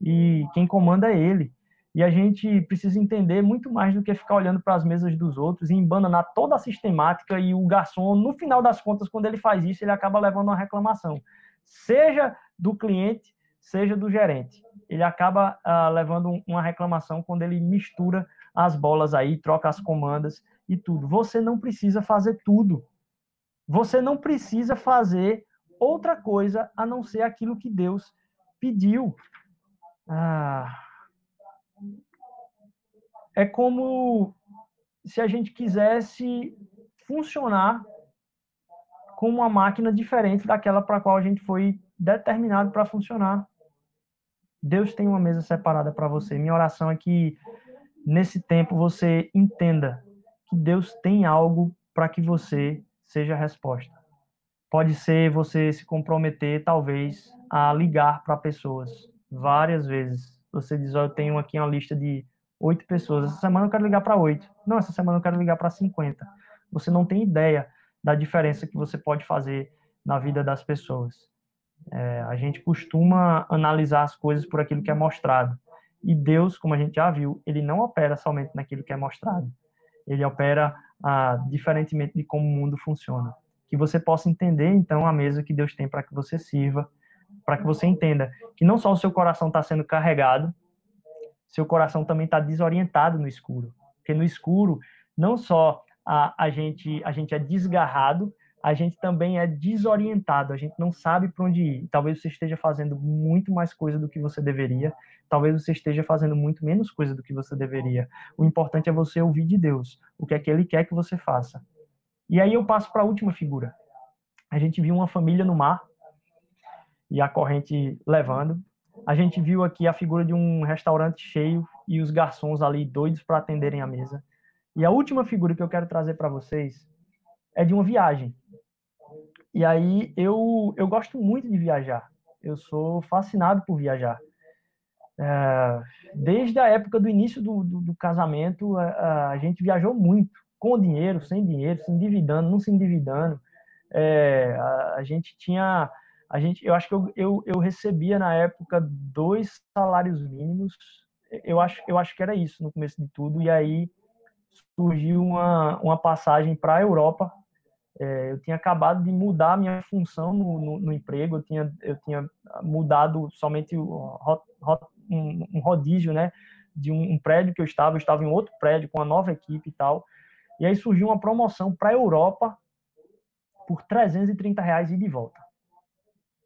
Speaker 1: e quem comanda é ele. E a gente precisa entender muito mais do que ficar olhando para as mesas dos outros e embananar toda a sistemática e o garçom, no final das contas, quando ele faz isso, ele acaba levando uma reclamação, seja do cliente, seja do gerente. Ele acaba uh, levando uma reclamação quando ele mistura as bolas aí, troca as comandas e tudo. Você não precisa fazer tudo. Você não precisa fazer outra coisa a não ser aquilo que Deus pediu. Ah, é como se a gente quisesse funcionar com uma máquina diferente daquela para a qual a gente foi determinado para funcionar. Deus tem uma mesa separada para você. Minha oração é que nesse tempo você entenda que Deus tem algo para que você seja a resposta pode ser você se comprometer, talvez, a ligar para pessoas várias vezes. Você diz, oh, eu tenho aqui uma lista de oito pessoas. Essa semana eu quero ligar para oito. Não, essa semana eu quero ligar para 50. Você não tem ideia da diferença que você pode fazer na vida das pessoas. É, a gente costuma analisar as coisas por aquilo que é mostrado. E Deus, como a gente já viu, ele não opera somente naquilo que é mostrado. Ele opera ah, diferentemente de como o mundo funciona. que você possa entender então a mesa que Deus tem para que você sirva, para que você entenda que não só o seu coração está sendo carregado, seu coração também está desorientado no escuro, porque no escuro não só a, a gente a gente é desgarrado, a gente também é desorientado, a gente não sabe para onde ir. Talvez você esteja fazendo muito mais coisa do que você deveria, talvez você esteja fazendo muito menos coisa do que você deveria. O importante é você ouvir de Deus, o que é que ele quer que você faça. E aí eu passo para a última figura. A gente viu uma família no mar e a corrente levando. A gente viu aqui a figura de um restaurante cheio e os garçons ali doidos para atenderem a mesa. E a última figura que eu quero trazer para vocês é de uma viagem. E aí eu, eu gosto muito de viajar. Eu sou fascinado por viajar. É, desde a época do início do, do, do casamento, a, a, gente viajou muito, com dinheiro, sem dinheiro, se endividando, não se endividando. É, a, a, gente tinha, a gente, eu acho que eu, eu, eu, recebia na época dois salários mínimos. Eu acho, eu acho que era isso no começo de tudo. E aí surgiu uma, uma passagem para a Europa é, eu tinha acabado de mudar a minha função no, no, no, emprego, eu tinha, eu tinha mudado somente o, um, um, rodízio, né, de um, um, prédio que eu estava, eu estava em outro prédio com uma nova equipe e tal, e aí surgiu uma promoção para a Europa por 330 reais e de volta.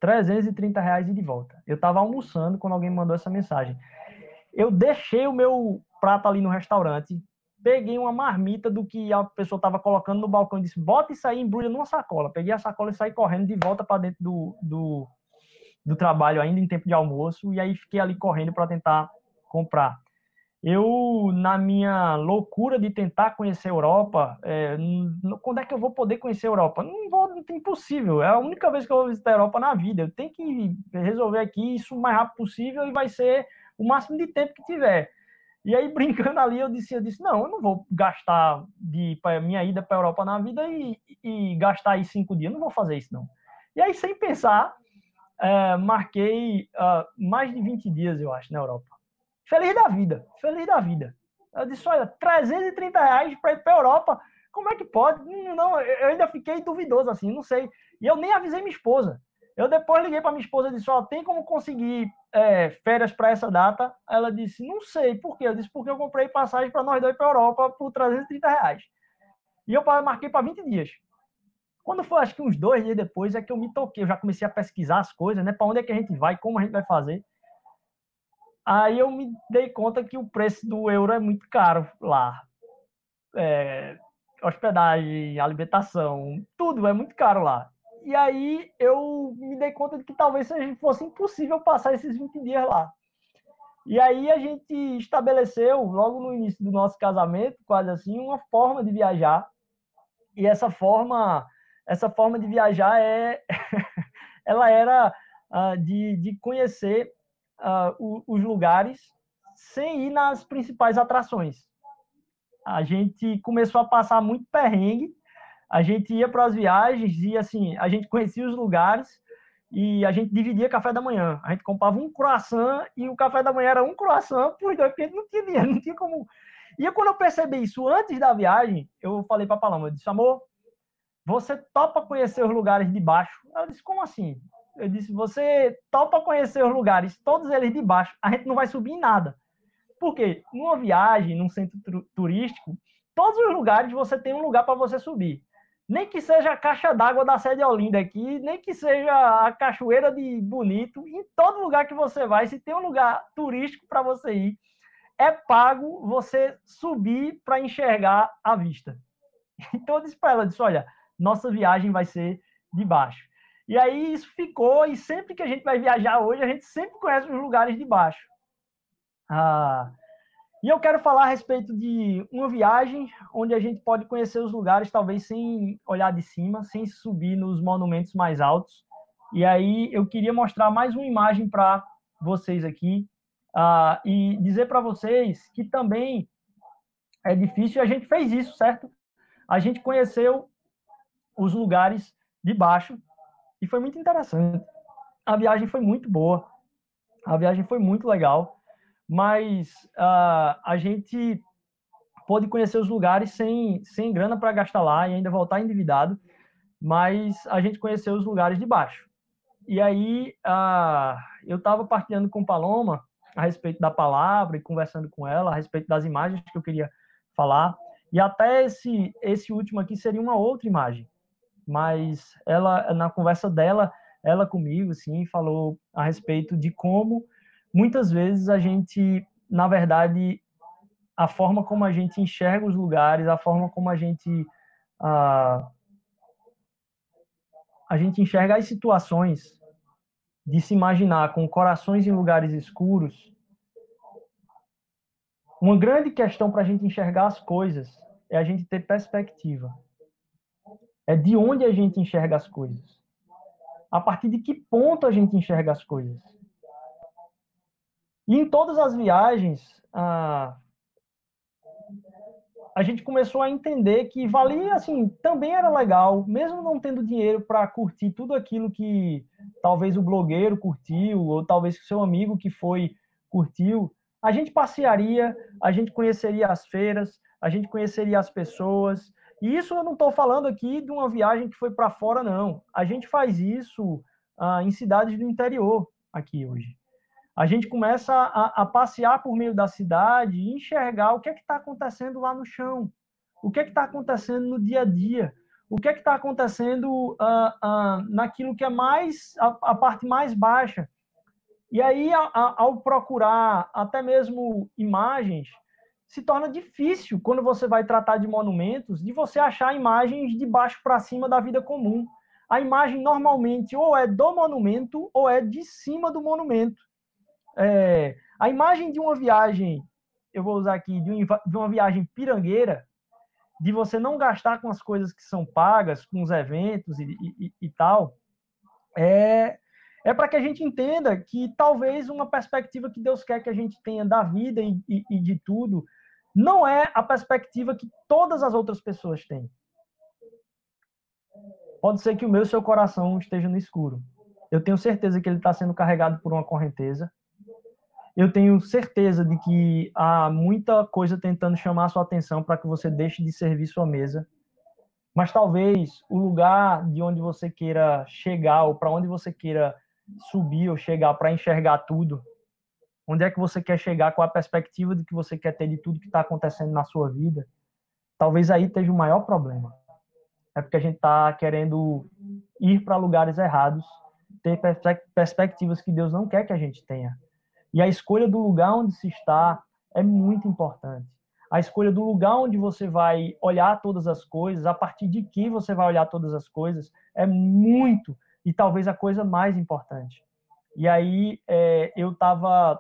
Speaker 1: 330 reais e de volta. Eu estava almoçando quando alguém me mandou essa mensagem. Eu deixei o meu prato ali no restaurante, peguei uma marmita do que a pessoa estava colocando no balcão e disse: bota isso aí, embrulha numa sacola. Peguei a sacola e saí correndo de volta para dentro do, do, do, trabalho, ainda em tempo de almoço, e aí fiquei ali correndo para tentar comprar. Eu, na minha loucura de tentar conhecer a Europa, é, quando é que eu vou poder conhecer a Europa? Não vou, é impossível. É a única vez que eu vou visitar a Europa na vida. Eu tenho que resolver aqui isso o mais rápido possível e vai ser o máximo de tempo que tiver. E aí, brincando ali, eu disse, eu disse, não, eu não vou gastar de minha ida para a Europa na vida e, e gastar aí cinco dias, não vou fazer isso, não. E aí, sem pensar, é, marquei uh, mais de 20 dias, eu acho, na Europa. Feliz da vida, feliz da vida. Eu disse, olha, 330 reais para ir para a Europa, como é que pode? Não, eu ainda fiquei duvidoso, assim, não sei. E eu nem avisei minha esposa. Eu depois liguei para minha esposa e disse, ó, tem como conseguir é, férias para essa data? Ela disse, não sei. Por quê? Eu disse, porque eu comprei passagem para nós dois para a Europa por 330 reais. E eu marquei para 20 dias. Quando foi, acho que uns dois dias depois, é que eu me toquei. Eu já comecei a pesquisar as coisas, né? Para onde é que a gente vai, como a gente vai fazer. Aí eu me dei conta que o preço do euro é muito caro lá. É, hospedagem, alimentação, tudo é muito caro lá. E aí eu me dei conta de que talvez fosse impossível passar esses 20 dias lá. E aí a gente estabeleceu, logo no início do nosso casamento, quase assim, uma forma de viajar. E essa forma, essa forma de viajar é, ela era uh, de, de conhecer uh, os lugares sem ir nas principais atrações. A gente começou a passar muito perrengue a gente ia para as viagens e assim, a gente conhecia os lugares e a gente dividia café da manhã. A gente comprava um croissant e o café da manhã era um croissant por dois, porque não tinha dinheiro, não tinha como. E quando eu percebi isso antes da viagem, eu falei para a Paloma, eu disse, amor, você topa conhecer os lugares de baixo? Ela disse, como assim? Eu disse, você topa conhecer os lugares, todos eles de baixo, a gente não vai subir em nada. Por quê? Numa viagem, num centro turístico, todos os lugares você tem um lugar para você subir nem que seja a caixa d'água da sede Olinda aqui, nem que seja a cachoeira de Bonito, em todo lugar que você vai, se tem um lugar turístico para você ir, é pago você subir para enxergar a vista. Então eu disse para ela, disse, olha, nossa viagem vai ser de baixo. E aí isso ficou, e sempre que a gente vai viajar hoje, a gente sempre conhece os lugares de baixo. Ah, e eu quero falar a respeito de uma viagem onde a gente pode conhecer os lugares, talvez sem olhar de cima, sem subir nos monumentos mais altos. E aí eu queria mostrar mais uma imagem para vocês aqui uh, e dizer para vocês que também é difícil. A gente fez isso, certo? A gente conheceu os lugares de baixo e foi muito interessante. A viagem foi muito boa. A viagem foi muito legal mas uh, a gente pôde conhecer os lugares sem, sem grana para gastar lá e ainda voltar endividado. mas a gente conheceu os lugares de baixo. E aí uh, eu estava partilhando com Paloma a respeito da palavra e conversando com ela a respeito das imagens que eu queria falar. E até esse, esse último aqui seria uma outra imagem. Mas ela, na conversa dela, ela comigo, sim, falou a respeito de como muitas vezes a gente, na verdade, a forma como a gente enxerga os lugares, a forma como a gente a, a gente enxerga as situações de se imaginar com corações em lugares escuros, uma grande questão para a gente enxergar as coisas é a gente ter perspectiva. É de onde a gente enxerga as coisas. A partir de que ponto a gente enxerga as coisas. E em todas as viagens, a, a gente começou a entender que valia, assim, também era legal, mesmo não tendo dinheiro para curtir tudo aquilo que talvez o blogueiro curtiu, ou talvez o seu amigo que foi curtiu, a gente passearia, a gente conheceria as feiras, a gente conheceria as pessoas. E isso eu não estou falando aqui de uma viagem que foi para fora, não. A gente faz isso ah, em cidades do interior aqui hoje. A gente começa a, a passear por meio da cidade e enxergar o que é que está acontecendo lá no chão, o que é que está acontecendo no dia a dia, o que é que está acontecendo ah, ah, naquilo que é mais a, a parte mais baixa e aí, ao procurar até mesmo imagens, se torna difícil, quando você vai tratar de monumentos, de você achar imagens de baixo para cima da vida comum. A imagem normalmente ou é do monumento ou é de cima do monumento. É, a imagem de uma viagem, eu vou usar aqui, de, de uma viagem pirangueira, de você não gastar com as coisas que são pagas, com os eventos e, e, e tal, é é para que a gente entenda que talvez uma perspectiva que Deus quer que a gente tenha da vida e, e, e de tudo não é a perspectiva que todas as outras pessoas têm. Pode ser que o meu seu coração esteja no escuro. Eu tenho certeza que ele está sendo carregado por uma correnteza. Eu tenho certeza de que há muita coisa tentando chamar a sua atenção para que você deixe de servir sua mesa. Mas talvez o lugar de onde você queira chegar ou para onde você queira subir ou chegar para enxergar tudo? Onde é que você quer chegar com a perspectiva de que você quer ter de tudo que está acontecendo na sua vida? Talvez aí esteja o maior problema. É porque a gente está querendo ir para lugares errados, ter perspectivas que Deus não quer que a gente tenha. E a escolha do lugar onde se está é muito importante. A escolha do lugar onde você vai olhar todas as coisas, a partir de que você vai olhar todas as coisas, é muito e talvez a coisa mais importante. E aí é, eu estava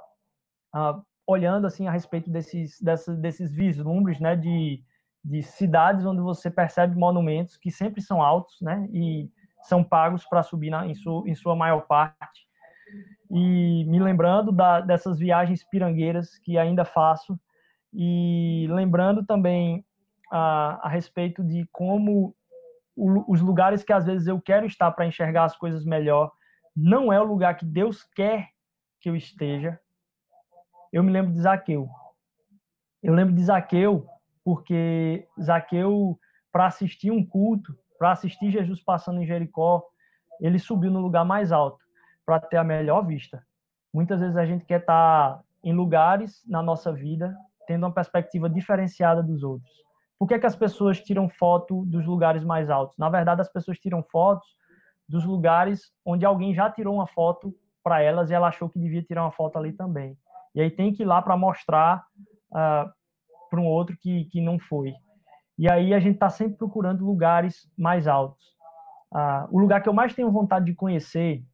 Speaker 1: ah, olhando assim a respeito desses, desses vislumbres, né, de, de cidades onde você percebe monumentos que sempre são altos, né, e são pagos para subir na, em, su, em sua maior parte. E me lembrando da, dessas viagens pirangueiras que ainda faço, e lembrando também a, a respeito de como os lugares que às vezes eu quero estar para enxergar as coisas melhor, não é o lugar que Deus quer que eu esteja. Eu me lembro de Zaqueu. Eu lembro de Zaqueu porque Zaqueu, para assistir um culto, para assistir Jesus passando em Jericó, ele subiu no lugar mais alto para ter a melhor vista. Muitas vezes a gente quer estar em lugares na nossa vida tendo uma perspectiva diferenciada dos outros. Por que, é que as pessoas tiram foto dos lugares mais altos? Na verdade, as pessoas tiram fotos dos lugares onde alguém já tirou uma foto para elas e ela achou que devia tirar uma foto ali também. E aí tem que ir lá para mostrar uh, para um outro que, que não foi. E aí a gente está sempre procurando lugares mais altos. Uh, o lugar que eu mais tenho vontade de conhecer,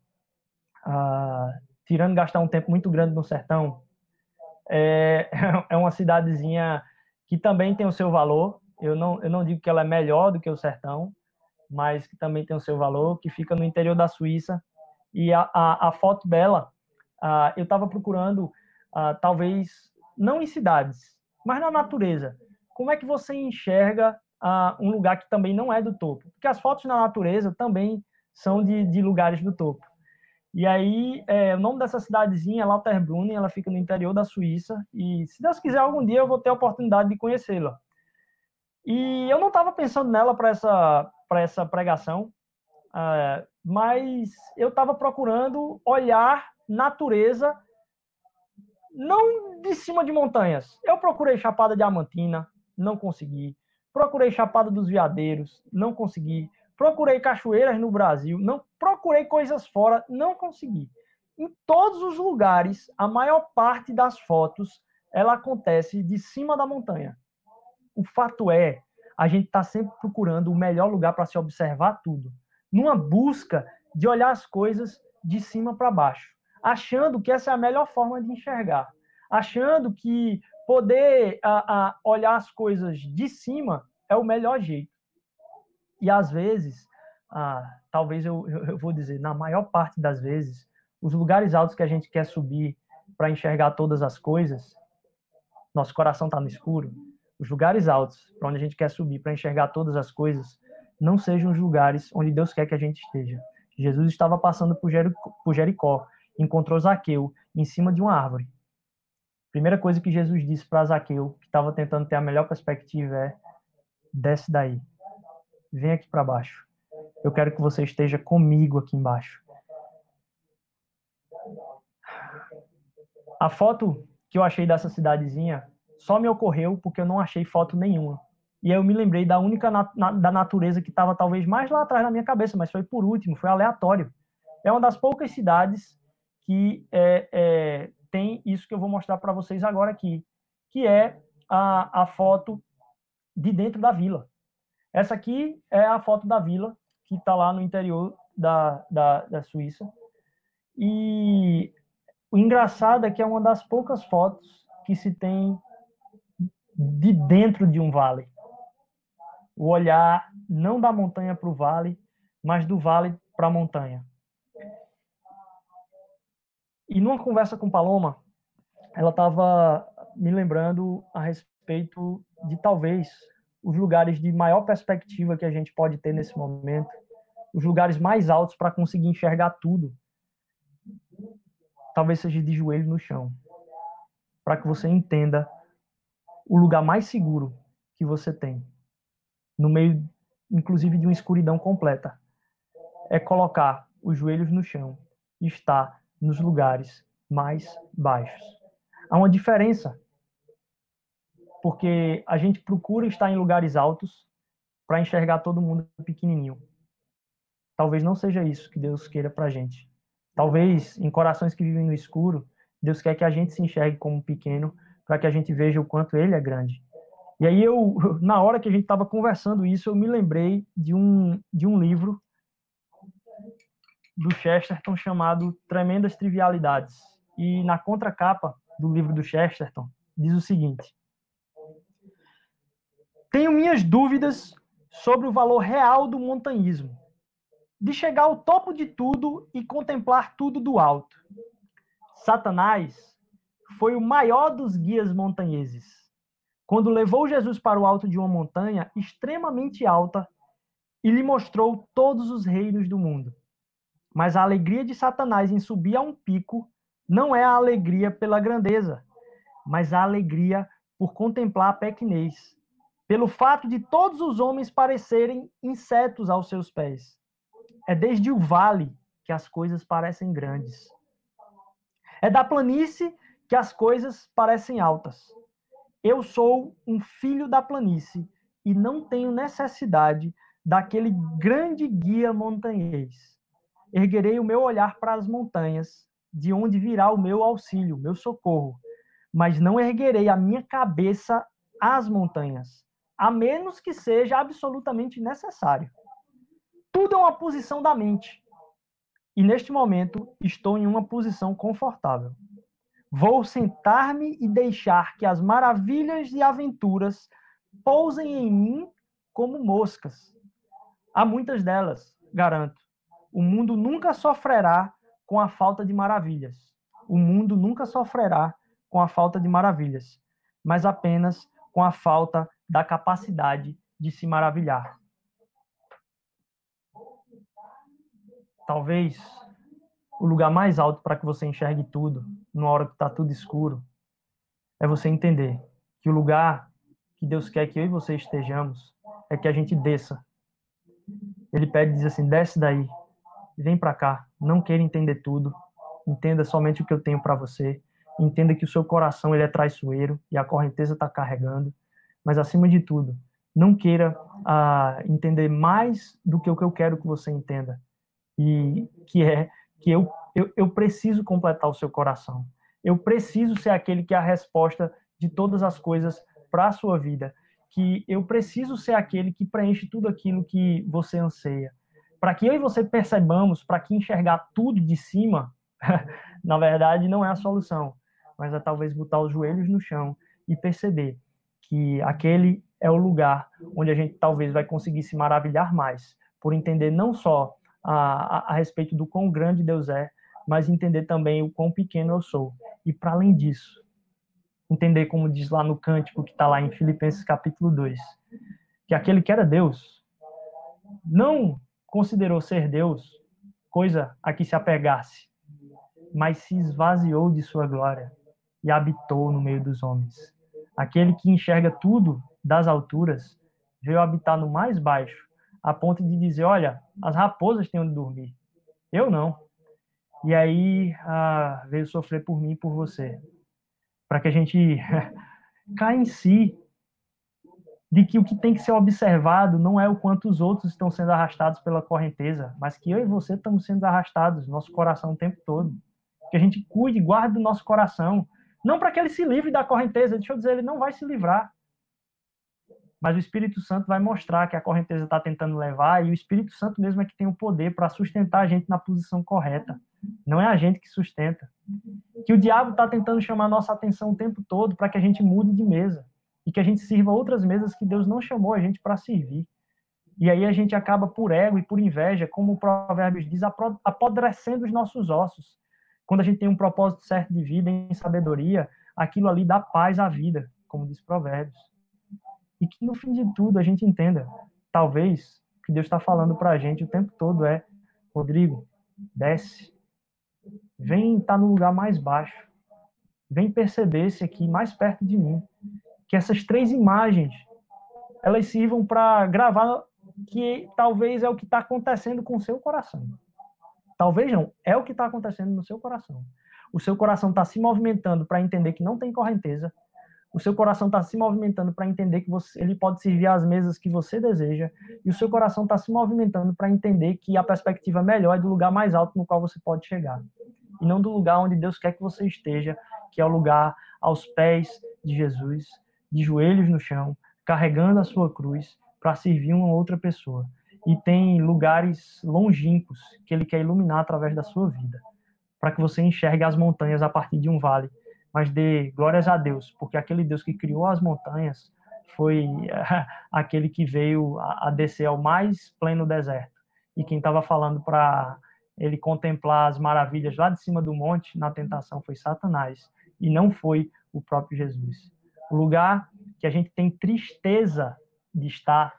Speaker 1: uh, tirando gastar um tempo muito grande no sertão, é, é uma cidadezinha que também tem o seu valor. Eu não, eu não digo que ela é melhor do que o sertão, mas que também tem o seu valor, que fica no interior da Suíça. E a, a, a foto dela, uh, eu estava procurando, uh, talvez, não em cidades, mas na natureza. Como é que você enxerga uh, um lugar que também não é do topo? Porque as fotos na natureza também são de, de lugares do topo. E aí, é, o nome dessa cidadezinha é Lauterbrunnen, ela fica no interior da Suíça, e se Deus quiser, algum dia eu vou ter a oportunidade de conhecê-la. E eu não estava pensando nela para essa, essa pregação, uh, mas eu estava procurando olhar natureza não de cima de montanhas. Eu procurei Chapada Diamantina, não consegui. Procurei Chapada dos Veadeiros, não consegui. Procurei cachoeiras no Brasil, não procurei coisas fora, não consegui. Em todos os lugares, a maior parte das fotos ela acontece de cima da montanha. O fato é, a gente está sempre procurando o melhor lugar para se observar tudo, numa busca de olhar as coisas de cima para baixo, achando que essa é a melhor forma de enxergar, achando que poder a, a olhar as coisas de cima é o melhor jeito. E às vezes, talvez eu, eu vou dizer, na maior parte das vezes, os lugares altos que a gente quer subir para enxergar todas as coisas, nosso coração está no escuro, os lugares altos para onde a gente quer subir para enxergar todas as coisas, não sejam os lugares onde Deus quer que a gente esteja. Jesus estava passando por Jericó, por Jericó encontrou Zaqueu em cima de uma árvore. Primeira coisa que Jesus disse para Zaqueu, que estava tentando ter a melhor perspectiva, é: desce daí, vem aqui para baixo. Eu quero que você esteja comigo aqui embaixo. A foto que eu achei dessa cidadezinha só me ocorreu porque eu não achei foto nenhuma. E eu me lembrei da única da natureza que estava talvez mais lá atrás na minha cabeça, mas foi por último, foi aleatório. É uma das poucas cidades que é, é, tem isso que eu vou mostrar para vocês agora aqui, que é a, a foto de dentro da vila. Essa aqui é a foto da vila, que está lá no interior da, da, da Suíça. E o engraçado é que é uma das poucas fotos que se tem de dentro de um vale. O olhar não da montanha para o vale, mas do vale para a montanha. E numa conversa com Paloma, ela estava me lembrando a respeito de talvez os lugares de maior perspectiva que a gente pode ter nesse momento, os lugares mais altos para conseguir enxergar tudo. Talvez seja de joelho no chão, para que você entenda o lugar mais seguro que você tem, no meio, inclusive, de uma escuridão completa, é colocar os joelhos no chão estar nos lugares mais baixos. Há uma diferença, porque a gente procura estar em lugares altos para enxergar todo mundo pequenininho. Talvez não seja isso que Deus queira para a gente. Talvez em corações que vivem no escuro, Deus quer que a gente se enxergue como pequeno para que a gente veja o quanto ele é grande. E aí eu, na hora que a gente estava conversando isso, eu me lembrei de um de um livro do Chesterton chamado Tremendas Trivialidades. E na contracapa do livro do Chesterton diz o seguinte: Tenho minhas dúvidas sobre o valor real do montanhismo de chegar ao topo de tudo e contemplar tudo do alto. Satanás foi o maior dos guias montanheses. Quando levou Jesus para o alto de uma montanha extremamente alta e lhe mostrou todos os reinos do mundo. Mas a alegria de Satanás em subir a um pico não é a alegria pela grandeza, mas a alegria por contemplar a pequenez, pelo fato de todos os homens parecerem insetos aos seus pés. É desde o vale que as coisas parecem grandes. É da planície que as coisas parecem altas. Eu sou um filho da planície e não tenho necessidade daquele grande guia montanhês. Erguerei o meu olhar para as montanhas, de onde virá o meu auxílio, meu socorro, mas não erguerei a minha cabeça às montanhas, a menos que seja absolutamente necessário. Tudo é uma posição da mente. E neste momento estou em uma posição confortável. Vou sentar-me e deixar que as maravilhas e aventuras pousem em mim como moscas. Há muitas delas, garanto. O mundo nunca sofrerá com a falta de maravilhas. O mundo nunca sofrerá com a falta de maravilhas, mas apenas com a falta da capacidade de se maravilhar. talvez o lugar mais alto para que você enxergue tudo, numa hora que está tudo escuro, é você entender que o lugar que Deus quer que eu e você estejamos é que a gente desça Ele pede diz assim: "Desce daí. Vem para cá. Não queira entender tudo. Entenda somente o que eu tenho para você. Entenda que o seu coração ele é traiçoeiro e a correnteza está carregando. Mas acima de tudo, não queira ah, entender mais do que o que eu quero que você entenda. E que é que eu, eu, eu preciso completar o seu coração. Eu preciso ser aquele que é a resposta de todas as coisas para a sua vida. Que eu preciso ser aquele que preenche tudo aquilo que você anseia. Para que eu e você percebamos, para que enxergar tudo de cima, na verdade, não é a solução, mas é talvez botar os joelhos no chão e perceber que aquele é o lugar onde a gente talvez vai conseguir se maravilhar mais, por entender não só a, a, a respeito do quão grande Deus é, mas entender também o quão pequeno eu sou. E para além disso, entender como diz lá no cântico que está lá em Filipenses capítulo 2, que aquele que era Deus não considerou ser Deus coisa a que se apegasse, mas se esvaziou de sua glória e habitou no meio dos homens. Aquele que enxerga tudo das alturas veio habitar no mais baixo, a ponto de dizer: Olha, as raposas têm onde dormir, eu não. E aí ah, veio sofrer por mim e por você, para que a gente caia em si de que o que tem que ser observado não é o quanto os outros estão sendo arrastados pela correnteza, mas que eu e você estamos sendo arrastados, nosso coração o tempo todo. Que a gente cuide, guarde o nosso coração, não para que ele se livre da correnteza, deixa eu dizer, ele não vai se livrar. Mas o Espírito Santo vai mostrar que a correnteza está tentando levar, e o Espírito Santo mesmo é que tem o poder para sustentar a gente na posição correta. Não é a gente que sustenta. Que o diabo está tentando chamar nossa atenção o tempo todo para que a gente mude de mesa e que a gente sirva outras mesas que Deus não chamou a gente para servir. E aí a gente acaba por ego e por inveja, como o Provérbios diz, apodrecendo os nossos ossos. Quando a gente tem um propósito certo de vida em sabedoria, aquilo ali dá paz à vida, como diz Provérbios. E que no fim de tudo a gente entenda, talvez, o que Deus está falando para a gente o tempo todo é: Rodrigo, desce, vem estar tá no lugar mais baixo, vem perceber-se aqui mais perto de mim que essas três imagens elas sirvam para gravar que talvez é o que está acontecendo com o seu coração. Talvez não, é o que está acontecendo no seu coração. O seu coração está se movimentando para entender que não tem correnteza. O seu coração está se movimentando para entender que você, ele pode servir às mesas que você deseja. E o seu coração está se movimentando para entender que a perspectiva melhor é do lugar mais alto no qual você pode chegar. E não do lugar onde Deus quer que você esteja, que é o lugar aos pés de Jesus, de joelhos no chão, carregando a sua cruz para servir uma outra pessoa. E tem lugares longínquos que ele quer iluminar através da sua vida, para que você enxergue as montanhas a partir de um vale, mas dê glórias a Deus, porque aquele Deus que criou as montanhas foi aquele que veio a descer ao mais pleno deserto. E quem estava falando para ele contemplar as maravilhas lá de cima do monte na tentação foi Satanás e não foi o próprio Jesus. O lugar que a gente tem tristeza de estar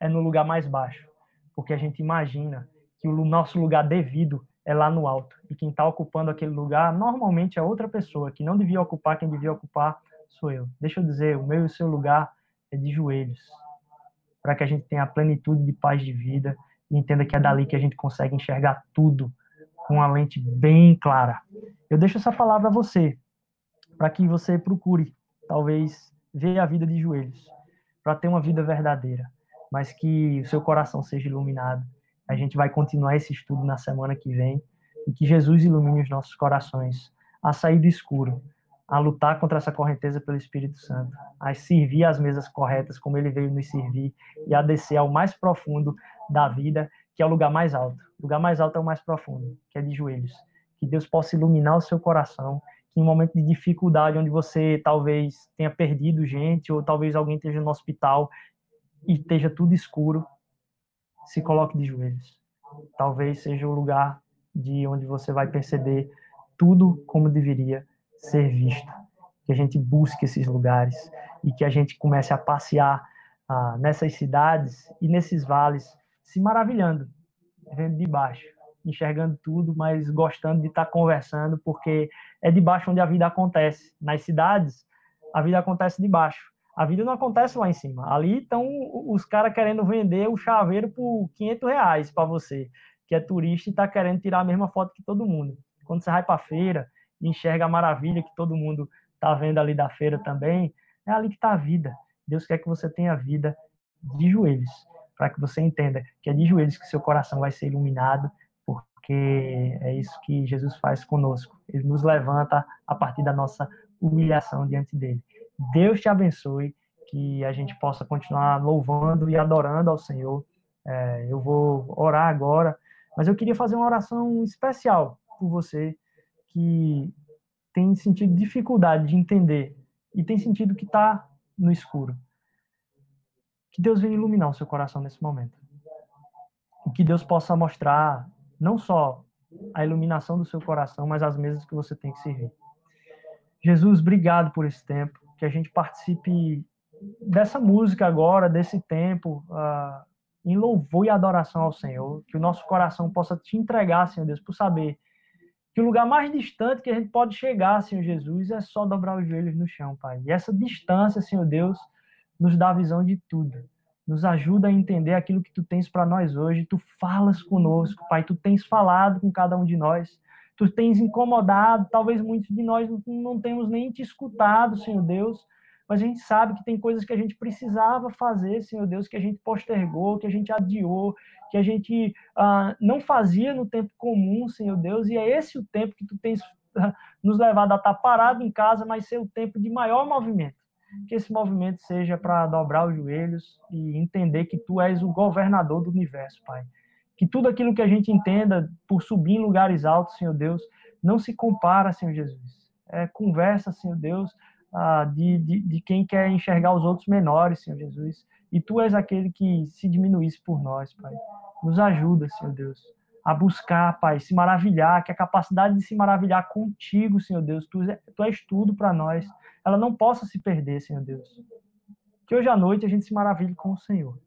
Speaker 1: é no lugar mais baixo, porque a gente imagina que o nosso lugar devido é lá no alto. E quem está ocupando aquele lugar normalmente é outra pessoa que não devia ocupar, quem devia ocupar sou eu. Deixa eu dizer, o meu e o seu lugar é de joelhos, para que a gente tenha a plenitude de paz de vida e entenda que é dali que a gente consegue enxergar tudo com uma lente bem clara. Eu deixo essa palavra a você, para que você procure talvez ver a vida de joelhos, para ter uma vida verdadeira, mas que o seu coração seja iluminado. A gente vai continuar esse estudo na semana que vem e que Jesus ilumine os nossos corações a sair do escuro, a lutar contra essa correnteza pelo Espírito Santo, a servir as mesas corretas como ele veio nos servir e a descer ao mais profundo da vida, que é o lugar mais alto. O lugar mais alto é o mais profundo, que é de joelhos. Que Deus possa iluminar o seu coração que em um momento de dificuldade, onde você talvez tenha perdido gente, ou talvez alguém esteja no hospital e esteja tudo escuro, se coloque de joelhos. Talvez seja o lugar de onde você vai perceber tudo como deveria ser visto. Que a gente busque esses lugares e que a gente comece a passear ah, nessas cidades e nesses vales, se maravilhando, vendo de baixo enxergando tudo, mas gostando de estar conversando, porque é de baixo onde a vida acontece. Nas cidades, a vida acontece de baixo. A vida não acontece lá em cima. Ali estão os caras querendo vender o chaveiro por 500 reais para você, que é turista e está querendo tirar a mesma foto que todo mundo. Quando você vai para a feira e enxerga a maravilha que todo mundo está vendo ali da feira também, é ali que está a vida. Deus quer que você tenha vida de joelhos, para que você entenda que é de joelhos que seu coração vai ser iluminado, porque é isso que Jesus faz conosco. Ele nos levanta a partir da nossa humilhação diante dele. Deus te abençoe, que a gente possa continuar louvando e adorando ao Senhor. É, eu vou orar agora, mas eu queria fazer uma oração especial por você que tem sentido dificuldade de entender e tem sentido que está no escuro. Que Deus venha iluminar o seu coração nesse momento. E que Deus possa mostrar não só a iluminação do seu coração, mas as mesas que você tem que servir. Jesus, obrigado por esse tempo, que a gente participe dessa música agora, desse tempo, uh, em louvor e adoração ao Senhor, que o nosso coração possa te entregar, Senhor Deus, por saber que o lugar mais distante que a gente pode chegar, Senhor Jesus, é só dobrar os joelhos no chão, Pai. E essa distância, Senhor Deus, nos dá a visão de tudo. Nos ajuda a entender aquilo que tu tens para nós hoje. Tu falas conosco, Pai. Tu tens falado com cada um de nós. Tu tens incomodado. Talvez muitos de nós não temos nem te escutado, Senhor Deus mas a gente sabe que tem coisas que a gente precisava fazer, Senhor Deus, que a gente postergou, que a gente adiou, que a gente ah, não fazia no tempo comum, Senhor Deus, e é esse o tempo que tu tens ah, nos levado a estar parado em casa, mas ser o tempo de maior movimento. Que esse movimento seja para dobrar os joelhos e entender que tu és o governador do universo, Pai. Que tudo aquilo que a gente entenda por subir em lugares altos, Senhor Deus, não se compara, Senhor Jesus. É conversa, Senhor Deus, ah, de, de, de, quem quer enxergar os outros menores, Senhor Jesus. E Tu és aquele que se diminuísse por nós, Pai. Nos ajuda, Senhor Deus, a buscar, Pai, se maravilhar, que a capacidade de se maravilhar contigo, Senhor Deus, Tu, tu és tudo para nós, ela não possa se perder, Senhor Deus. Que hoje à noite a gente se maravilhe com o Senhor.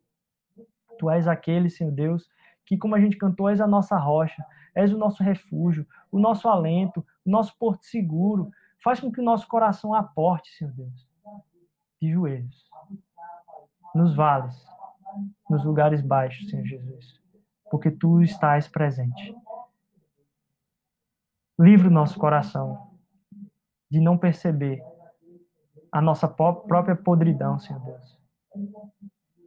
Speaker 1: Tu és aquele, Senhor Deus, que, como a gente cantou, és a nossa rocha, és o nosso refúgio, o nosso alento, o nosso porto seguro, Faz com que o nosso coração aporte, Senhor Deus, de joelhos, nos vales, nos lugares baixos, Senhor Jesus, porque tu estás presente. Livre o nosso coração de não perceber a nossa própria podridão, Senhor Deus.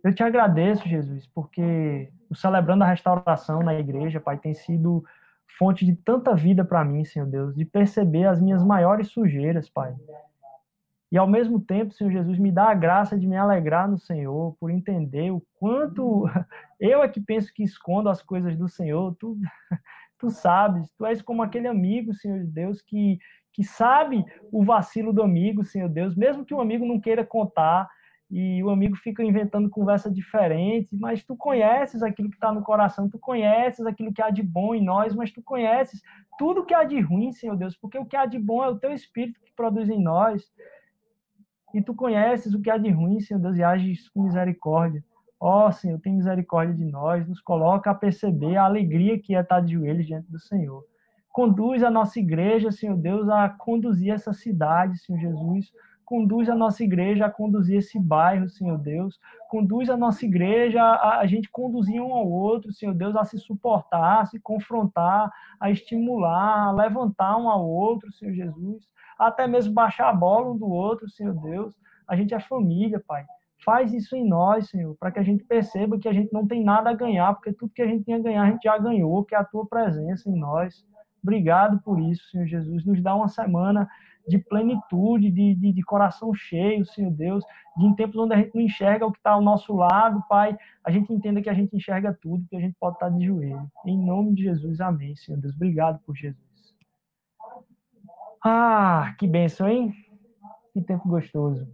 Speaker 1: Eu te agradeço, Jesus, porque o celebrando a restauração na igreja, Pai, tem sido fonte de tanta vida para mim, Senhor Deus, de perceber as minhas maiores sujeiras, Pai. E ao mesmo tempo, Senhor Jesus, me dá a graça de me alegrar no Senhor, por entender o quanto eu é que penso que escondo as coisas do Senhor. Tu, tu sabes, tu és como aquele amigo, Senhor Deus, que, que sabe o vacilo do amigo, Senhor Deus, mesmo que o amigo não queira contar, e o amigo fica inventando conversa diferente, mas tu conheces aquilo que está no coração, tu conheces aquilo que há de bom em nós, mas tu conheces tudo que há de ruim, Senhor Deus, porque o que há de bom é o teu Espírito que produz em nós. E tu conheces o que há de ruim, Senhor Deus, e ages com misericórdia. Ó oh, Senhor, tem misericórdia de nós, nos coloca a perceber a alegria que é estar de joelhos diante do Senhor. Conduz a nossa igreja, Senhor Deus, a conduzir essa cidade, Senhor Jesus, conduz a nossa igreja a conduzir esse bairro, Senhor Deus. Conduz a nossa igreja a, a gente conduzir um ao outro, Senhor Deus, a se suportar, a se confrontar, a estimular, a levantar um ao outro, Senhor Jesus. Até mesmo baixar a bola um do outro, Senhor Deus. A gente é família, Pai. Faz isso em nós, Senhor, para que a gente perceba que a gente não tem nada a ganhar, porque tudo que a gente tinha a ganhar, a gente já ganhou, que é a tua presença em nós. Obrigado por isso, Senhor Jesus. Nos dá uma semana de plenitude, de, de, de, coração cheio, Senhor Deus, de em tempos onde a gente não enxerga o que está ao nosso lado, Pai, a gente entenda que a gente enxerga tudo, que a gente pode estar de joelho. Em nome de Jesus, amém, Senhor Deus. Obrigado por Jesus. Ah, que bênção, hein? Que tempo gostoso.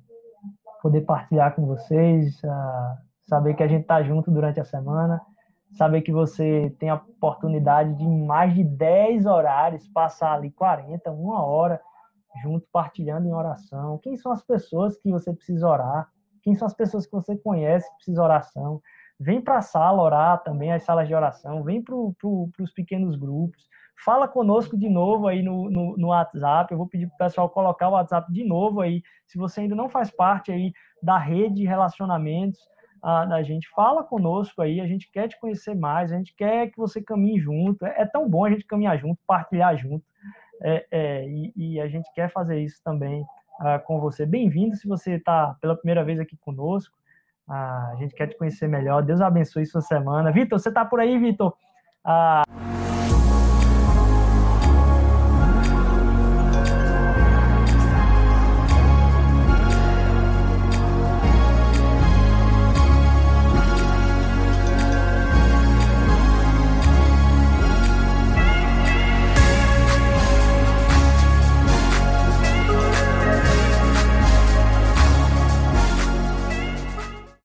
Speaker 1: Poder partilhar com vocês, uh, saber que a gente está junto durante a semana, saber que você tem a oportunidade de, mais de 10 horários, passar ali 40, uma hora junto, partilhando em oração. Quem são as pessoas que você precisa orar? Quem são as pessoas que você conhece que precisa oração? Vem para a sala orar também, as salas de oração. Vem para os pequenos grupos. Fala conosco de novo aí no, no, no WhatsApp. Eu vou pedir para o pessoal colocar o WhatsApp de novo aí. Se você ainda não faz parte aí da rede de relacionamentos uh, da gente, fala conosco aí. A gente quer te conhecer mais, a gente quer que você caminhe junto. É, é tão bom a gente caminhar junto, partilhar junto. É, é, e, e, a gente quer fazer isso também uh, com você. Bem-vindo se você está pela primeira vez aqui conosco. Uh, a gente quer te conhecer melhor. Deus abençoe sua semana. Vitor, você está por aí, Vitor?